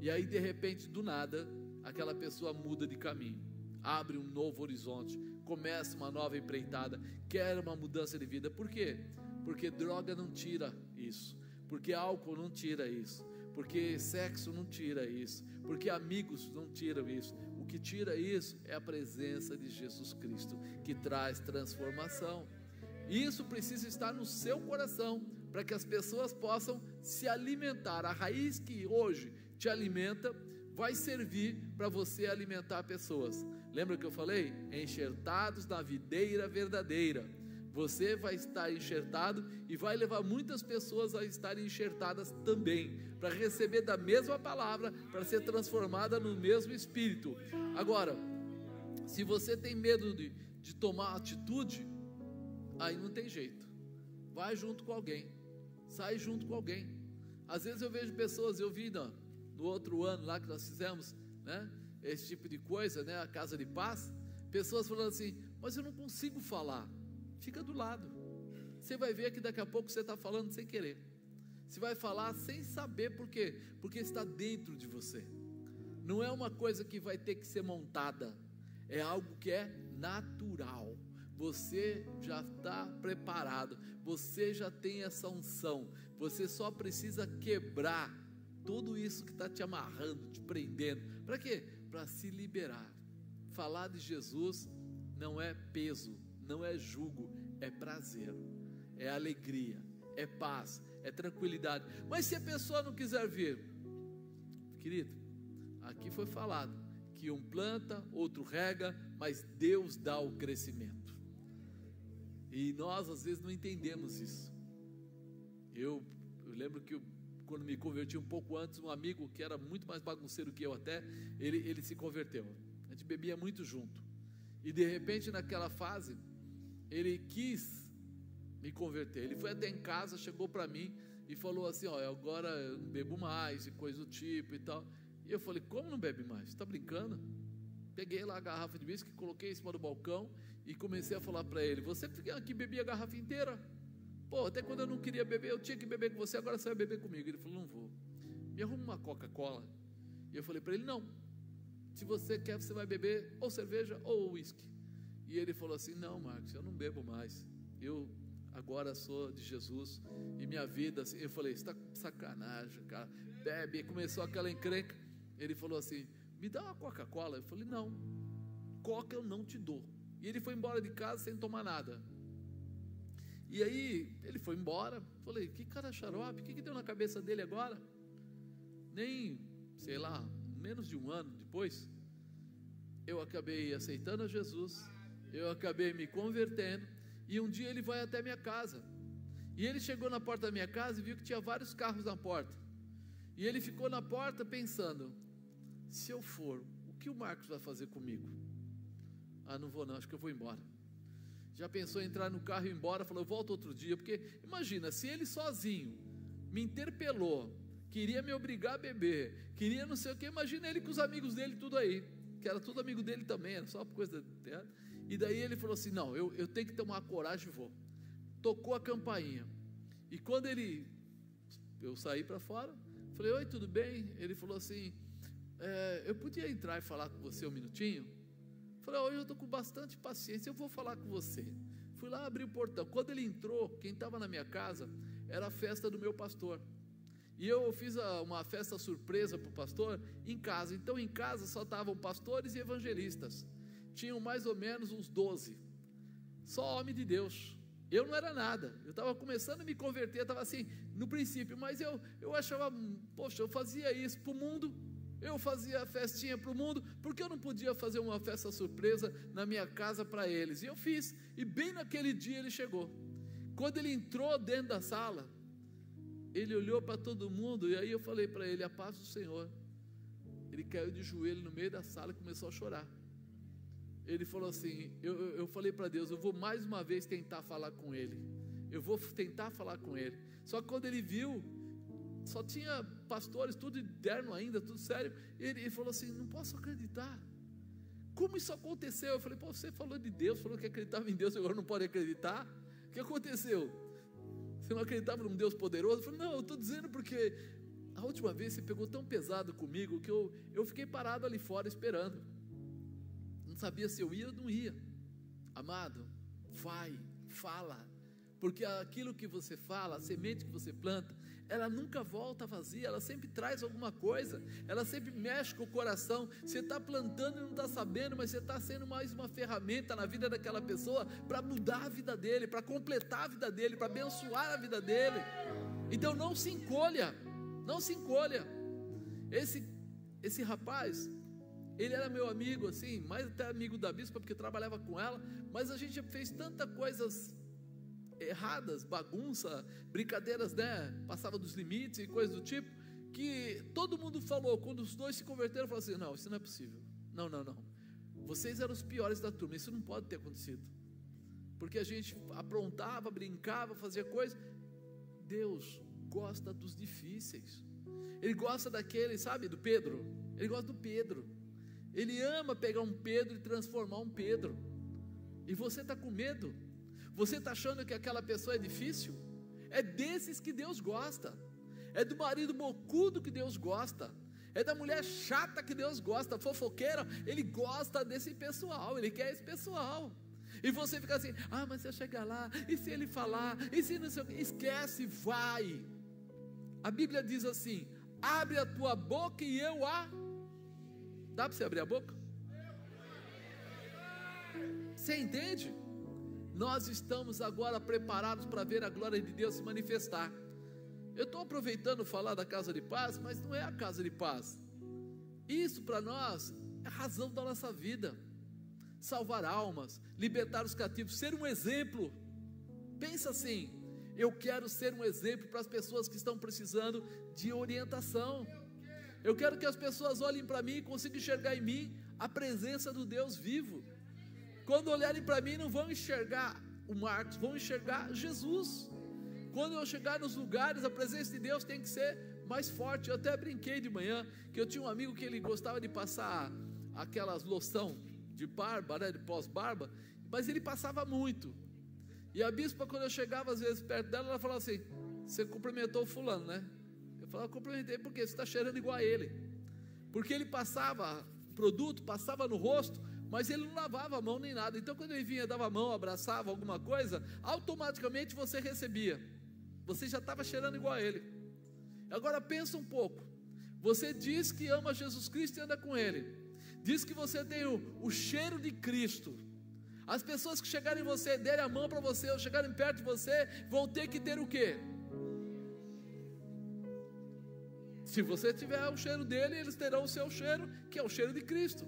Speaker 2: E aí de repente, do nada, aquela pessoa muda de caminho, abre um novo horizonte, começa uma nova empreitada, quer uma mudança de vida. Por quê? Porque droga não tira isso, porque álcool não tira isso, porque sexo não tira isso, porque amigos não tiram isso. O que tira isso é a presença de Jesus Cristo, que traz transformação. Isso precisa estar no seu coração, para que as pessoas possam se alimentar. A raiz que hoje te alimenta vai servir para você alimentar pessoas. Lembra que eu falei? Enxertados na videira verdadeira. Você vai estar enxertado e vai levar muitas pessoas a estarem enxertadas também, para receber da mesma palavra, para ser transformada no mesmo espírito. Agora, se você tem medo de, de tomar atitude, aí não tem jeito. Vai junto com alguém, sai junto com alguém. Às vezes eu vejo pessoas, eu vi no, no outro ano lá que nós fizemos, né? esse tipo de coisa, né? A casa de paz. Pessoas falando assim, mas eu não consigo falar. Fica do lado. Você vai ver que daqui a pouco você está falando sem querer. Você vai falar sem saber por quê? Porque está dentro de você. Não é uma coisa que vai ter que ser montada. É algo que é natural. Você já está preparado. Você já tem essa unção. Você só precisa quebrar tudo isso que está te amarrando, te prendendo. Para quê? para se liberar. Falar de Jesus não é peso, não é jugo, é prazer, é alegria, é paz, é tranquilidade. Mas se a pessoa não quiser vir, querido, aqui foi falado que um planta, outro rega, mas Deus dá o crescimento. E nós às vezes não entendemos isso. Eu, eu lembro que eu quando me converti um pouco antes, um amigo que era muito mais bagunceiro que eu até, ele, ele se converteu. A gente bebia muito junto. E de repente, naquela fase, ele quis me converter. Ele foi até em casa, chegou para mim e falou assim: Ó, agora eu não bebo mais, e coisa do tipo e tal. E eu falei: Como não bebe mais? Está brincando? Peguei lá a garrafa de whisky, coloquei em cima do balcão e comecei a falar para ele: Você aqui bebia a garrafa inteira? Pô, até quando eu não queria beber, eu tinha que beber com você, agora você vai beber comigo. Ele falou: Não vou. Me arruma uma Coca-Cola. E eu falei para ele: Não. Se você quer, você vai beber ou cerveja ou uísque. E ele falou assim: Não, Marcos, eu não bebo mais. Eu agora sou de Jesus. E minha vida, assim, eu falei: está sacanagem, cara. Bebe. E começou aquela encrenca. Ele falou assim: Me dá uma Coca-Cola. Eu falei: Não. Coca eu não te dou. E ele foi embora de casa sem tomar nada. E aí ele foi embora. Falei, que cara xarope, o que, que deu na cabeça dele agora? Nem, sei lá, menos de um ano depois, eu acabei aceitando a Jesus, eu acabei me convertendo, e um dia ele vai até minha casa. E ele chegou na porta da minha casa e viu que tinha vários carros na porta. E ele ficou na porta pensando: se eu for, o que o Marcos vai fazer comigo? Ah, não vou não, acho que eu vou embora. Já pensou em entrar no carro e ir embora? Falou, eu volto outro dia. Porque imagina, se ele sozinho me interpelou, queria me obrigar a beber, queria não sei o que, imagina ele com os amigos dele tudo aí, que era tudo amigo dele também, era só coisa. E daí ele falou assim: não, eu, eu tenho que tomar coragem e vou. Tocou a campainha. E quando ele. Eu saí para fora, falei, oi, tudo bem? Ele falou assim: é, eu podia entrar e falar com você um minutinho? Falei, hoje eu estou com bastante paciência, eu vou falar com você. Fui lá abrir o portão. Quando ele entrou, quem estava na minha casa era a festa do meu pastor. E eu fiz uma festa surpresa para o pastor em casa. Então em casa só estavam pastores e evangelistas. Tinham mais ou menos uns 12. Só homem de Deus. Eu não era nada. Eu estava começando a me converter, estava assim, no princípio, mas eu, eu achava, poxa, eu fazia isso para o mundo, eu fazia festinha para o mundo, porque eu não podia fazer uma festa surpresa na minha casa para eles. E eu fiz, e bem naquele dia ele chegou. Quando ele entrou dentro da sala, ele olhou para todo mundo, e aí eu falei para ele: A paz do Senhor. Ele caiu de joelho no meio da sala e começou a chorar ele falou assim: Eu, eu falei para Deus, eu vou mais uma vez tentar falar com ele. Eu vou tentar falar com ele. Só que quando ele viu, só tinha pastores, tudo interno ainda, tudo sério. Ele, ele falou assim: Não posso acreditar. Como isso aconteceu? Eu falei: Pô, você falou de Deus, falou que acreditava em Deus, agora não pode acreditar. O que aconteceu? Você não acreditava num Deus poderoso? Eu falei: Não, eu estou dizendo porque a última vez você pegou tão pesado comigo que eu, eu fiquei parado ali fora esperando não sabia se eu ia ou não ia. Amado, vai, fala, porque aquilo que você fala, a semente que você planta, ela nunca volta vazia, ela sempre traz alguma coisa, ela sempre mexe com o coração. Você está plantando e não está sabendo, mas você está sendo mais uma ferramenta na vida daquela pessoa para mudar a vida dele, para completar a vida dele, para abençoar a vida dele. Então não se encolha, não se encolha. Esse, esse rapaz, ele era meu amigo, assim, mais até amigo da bispa, porque trabalhava com ela, mas a gente fez tanta coisas erradas, bagunça, brincadeiras, né? Passava dos limites e coisas do tipo, que todo mundo falou, quando os dois se converteram, falou assim: não, isso não é possível. Não, não, não. Vocês eram os piores da turma, isso não pode ter acontecido. Porque a gente aprontava, brincava, fazia coisas. Deus gosta dos difíceis. Ele gosta daquele, sabe, do Pedro. Ele gosta do Pedro. Ele ama pegar um Pedro e transformar um Pedro. E você está com medo? Você está achando que aquela pessoa é difícil? É desses que Deus gosta. É do marido bocudo que Deus gosta. É da mulher chata que Deus gosta, fofoqueira. Ele gosta desse pessoal, ele quer esse pessoal. E você fica assim: ah, mas se eu chegar lá, e se ele falar, e se não sei o que, esquece, vai. A Bíblia diz assim: abre a tua boca e eu a Dá para você abrir a boca? Você entende? Nós estamos agora preparados para ver a glória de Deus se manifestar. Eu estou aproveitando falar da casa de paz, mas não é a casa de paz. Isso para nós é a razão da nossa vida. Salvar almas, libertar os cativos, ser um exemplo. Pensa assim: eu quero ser um exemplo para as pessoas que estão precisando de orientação. Eu quero que as pessoas olhem para mim e consigam enxergar em mim a presença do Deus vivo. Quando olharem para mim, não vão enxergar o Marcos, vão enxergar Jesus. Quando eu chegar nos lugares, a presença de Deus tem que ser mais forte. Eu até brinquei de manhã que eu tinha um amigo que ele gostava de passar aquelas loção de barba, né, de pós-barba, mas ele passava muito. E a bispa, quando eu chegava às vezes perto dela, ela falava assim: Você cumprimentou o fulano, né? Falava, cumprimentei porque você está cheirando igual a ele. Porque ele passava produto, passava no rosto, mas ele não lavava a mão nem nada. Então, quando ele vinha, dava a mão, abraçava alguma coisa, automaticamente você recebia. Você já estava cheirando igual a ele. Agora pensa um pouco. Você diz que ama Jesus Cristo e anda com Ele. Diz que você tem o, o cheiro de Cristo. As pessoas que chegarem em você, derem a mão para você, ou chegarem perto de você, vão ter que ter o quê? Se você tiver o cheiro dele, eles terão o seu cheiro, que é o cheiro de Cristo.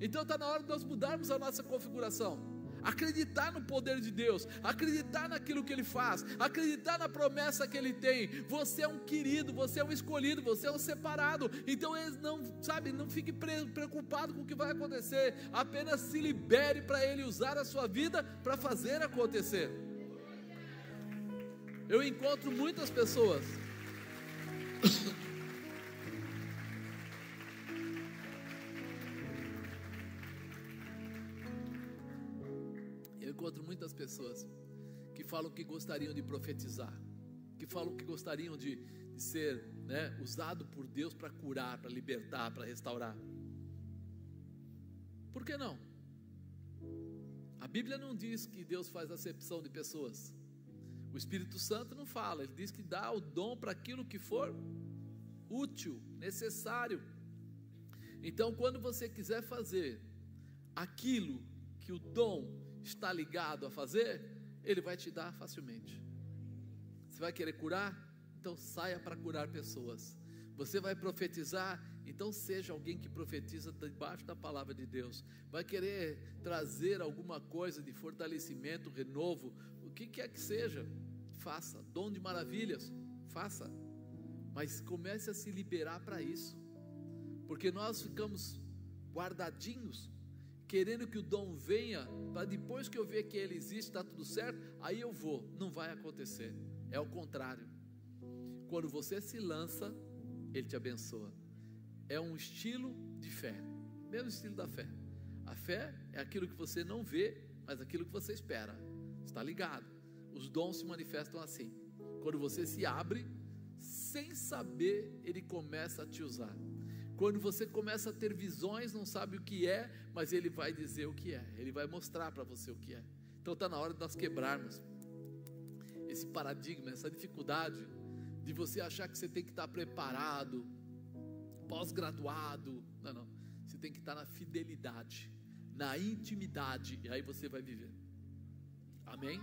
Speaker 2: Então está na hora de nós mudarmos a nossa configuração. Acreditar no poder de Deus, acreditar naquilo que Ele faz, acreditar na promessa que Ele tem. Você é um querido, você é um escolhido, você é um separado. Então, não, sabe, não fique preocupado com o que vai acontecer. Apenas se libere para Ele usar a sua vida para fazer acontecer. Eu encontro muitas pessoas eu encontro muitas pessoas que falam que gostariam de profetizar, que falam que gostariam de, de ser né, usado por Deus para curar, para libertar, para restaurar. Por que não? A Bíblia não diz que Deus faz acepção de pessoas. O Espírito Santo não fala, ele diz que dá o dom para aquilo que for útil, necessário. Então, quando você quiser fazer aquilo que o dom está ligado a fazer, ele vai te dar facilmente. Você vai querer curar? Então saia para curar pessoas. Você vai profetizar? Então seja alguém que profetiza debaixo da palavra de Deus. Vai querer trazer alguma coisa de fortalecimento, renovo, o que quer que seja, faça. Dom de maravilhas, faça. Mas comece a se liberar para isso. Porque nós ficamos guardadinhos, querendo que o dom venha, para depois que eu ver que ele existe, está tudo certo, aí eu vou. Não vai acontecer. É o contrário. Quando você se lança, ele te abençoa. É um estilo de fé, mesmo estilo da fé. A fé é aquilo que você não vê, mas aquilo que você espera. Está ligado? Os dons se manifestam assim. Quando você se abre, sem saber, ele começa a te usar. Quando você começa a ter visões, não sabe o que é, mas ele vai dizer o que é. Ele vai mostrar para você o que é. Então está na hora de nós quebrarmos esse paradigma, essa dificuldade de você achar que você tem que estar preparado, pós-graduado. Não, não. Você tem que estar na fidelidade, na intimidade, e aí você vai viver. Amém?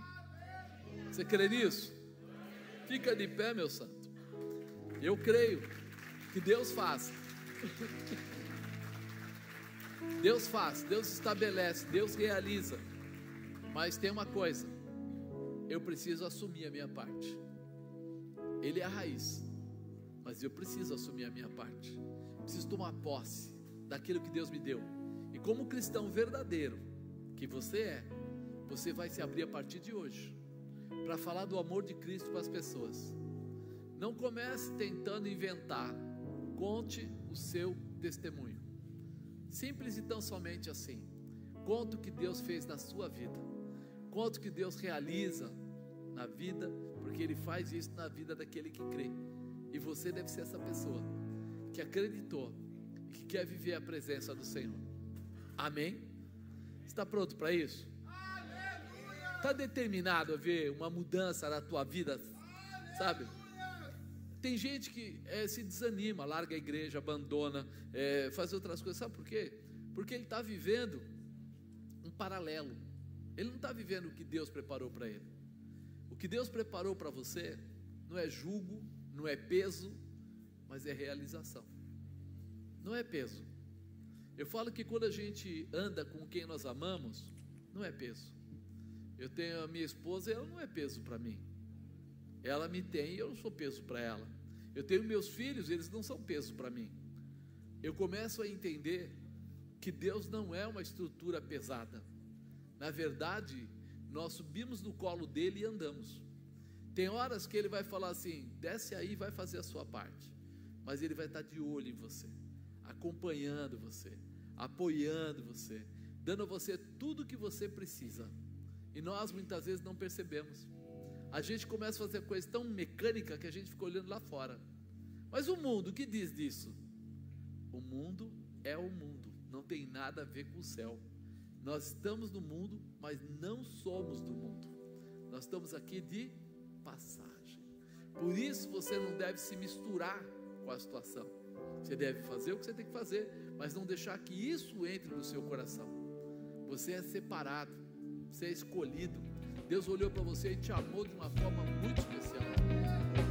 Speaker 2: Você crê nisso? Fica de pé, meu santo. Eu creio que Deus faz. Deus faz, Deus estabelece, Deus realiza. Mas tem uma coisa: eu preciso assumir a minha parte. Ele é a raiz, mas eu preciso assumir a minha parte. Preciso tomar posse daquilo que Deus me deu. E como cristão verdadeiro que você é, você vai se abrir a partir de hoje para falar do amor de Cristo para as pessoas. Não comece tentando inventar, conte o seu testemunho. Simples e tão somente assim. Conte o que Deus fez na sua vida. Conte o que Deus realiza na vida porque Ele faz isso na vida daquele que crê. E você deve ser essa pessoa que acreditou e que quer viver a presença do Senhor. Amém? Está pronto para isso? Está determinado a ver uma mudança na tua vida, sabe? Tem gente que é, se desanima, larga a igreja, abandona, é, faz outras coisas. Sabe por quê? Porque ele está vivendo um paralelo. Ele não está vivendo o que Deus preparou para ele que Deus preparou para você não é julgo, não é peso, mas é realização. Não é peso. Eu falo que quando a gente anda com quem nós amamos, não é peso. Eu tenho a minha esposa, ela não é peso para mim. Ela me tem e eu não sou peso para ela. Eu tenho meus filhos, eles não são peso para mim. Eu começo a entender que Deus não é uma estrutura pesada. Na verdade, nós subimos no colo dele e andamos. Tem horas que ele vai falar assim: desce aí vai fazer a sua parte. Mas ele vai estar de olho em você, acompanhando você, apoiando você, dando a você tudo o que você precisa. E nós muitas vezes não percebemos. A gente começa a fazer coisa tão mecânica que a gente fica olhando lá fora. Mas o mundo, o que diz disso? O mundo é o mundo, não tem nada a ver com o céu. Nós estamos no mundo, mas não somos do mundo. Nós estamos aqui de passagem. Por isso você não deve se misturar com a situação. Você deve fazer o que você tem que fazer, mas não deixar que isso entre no seu coração. Você é separado, você é escolhido. Deus olhou para você e te amou de uma forma muito especial.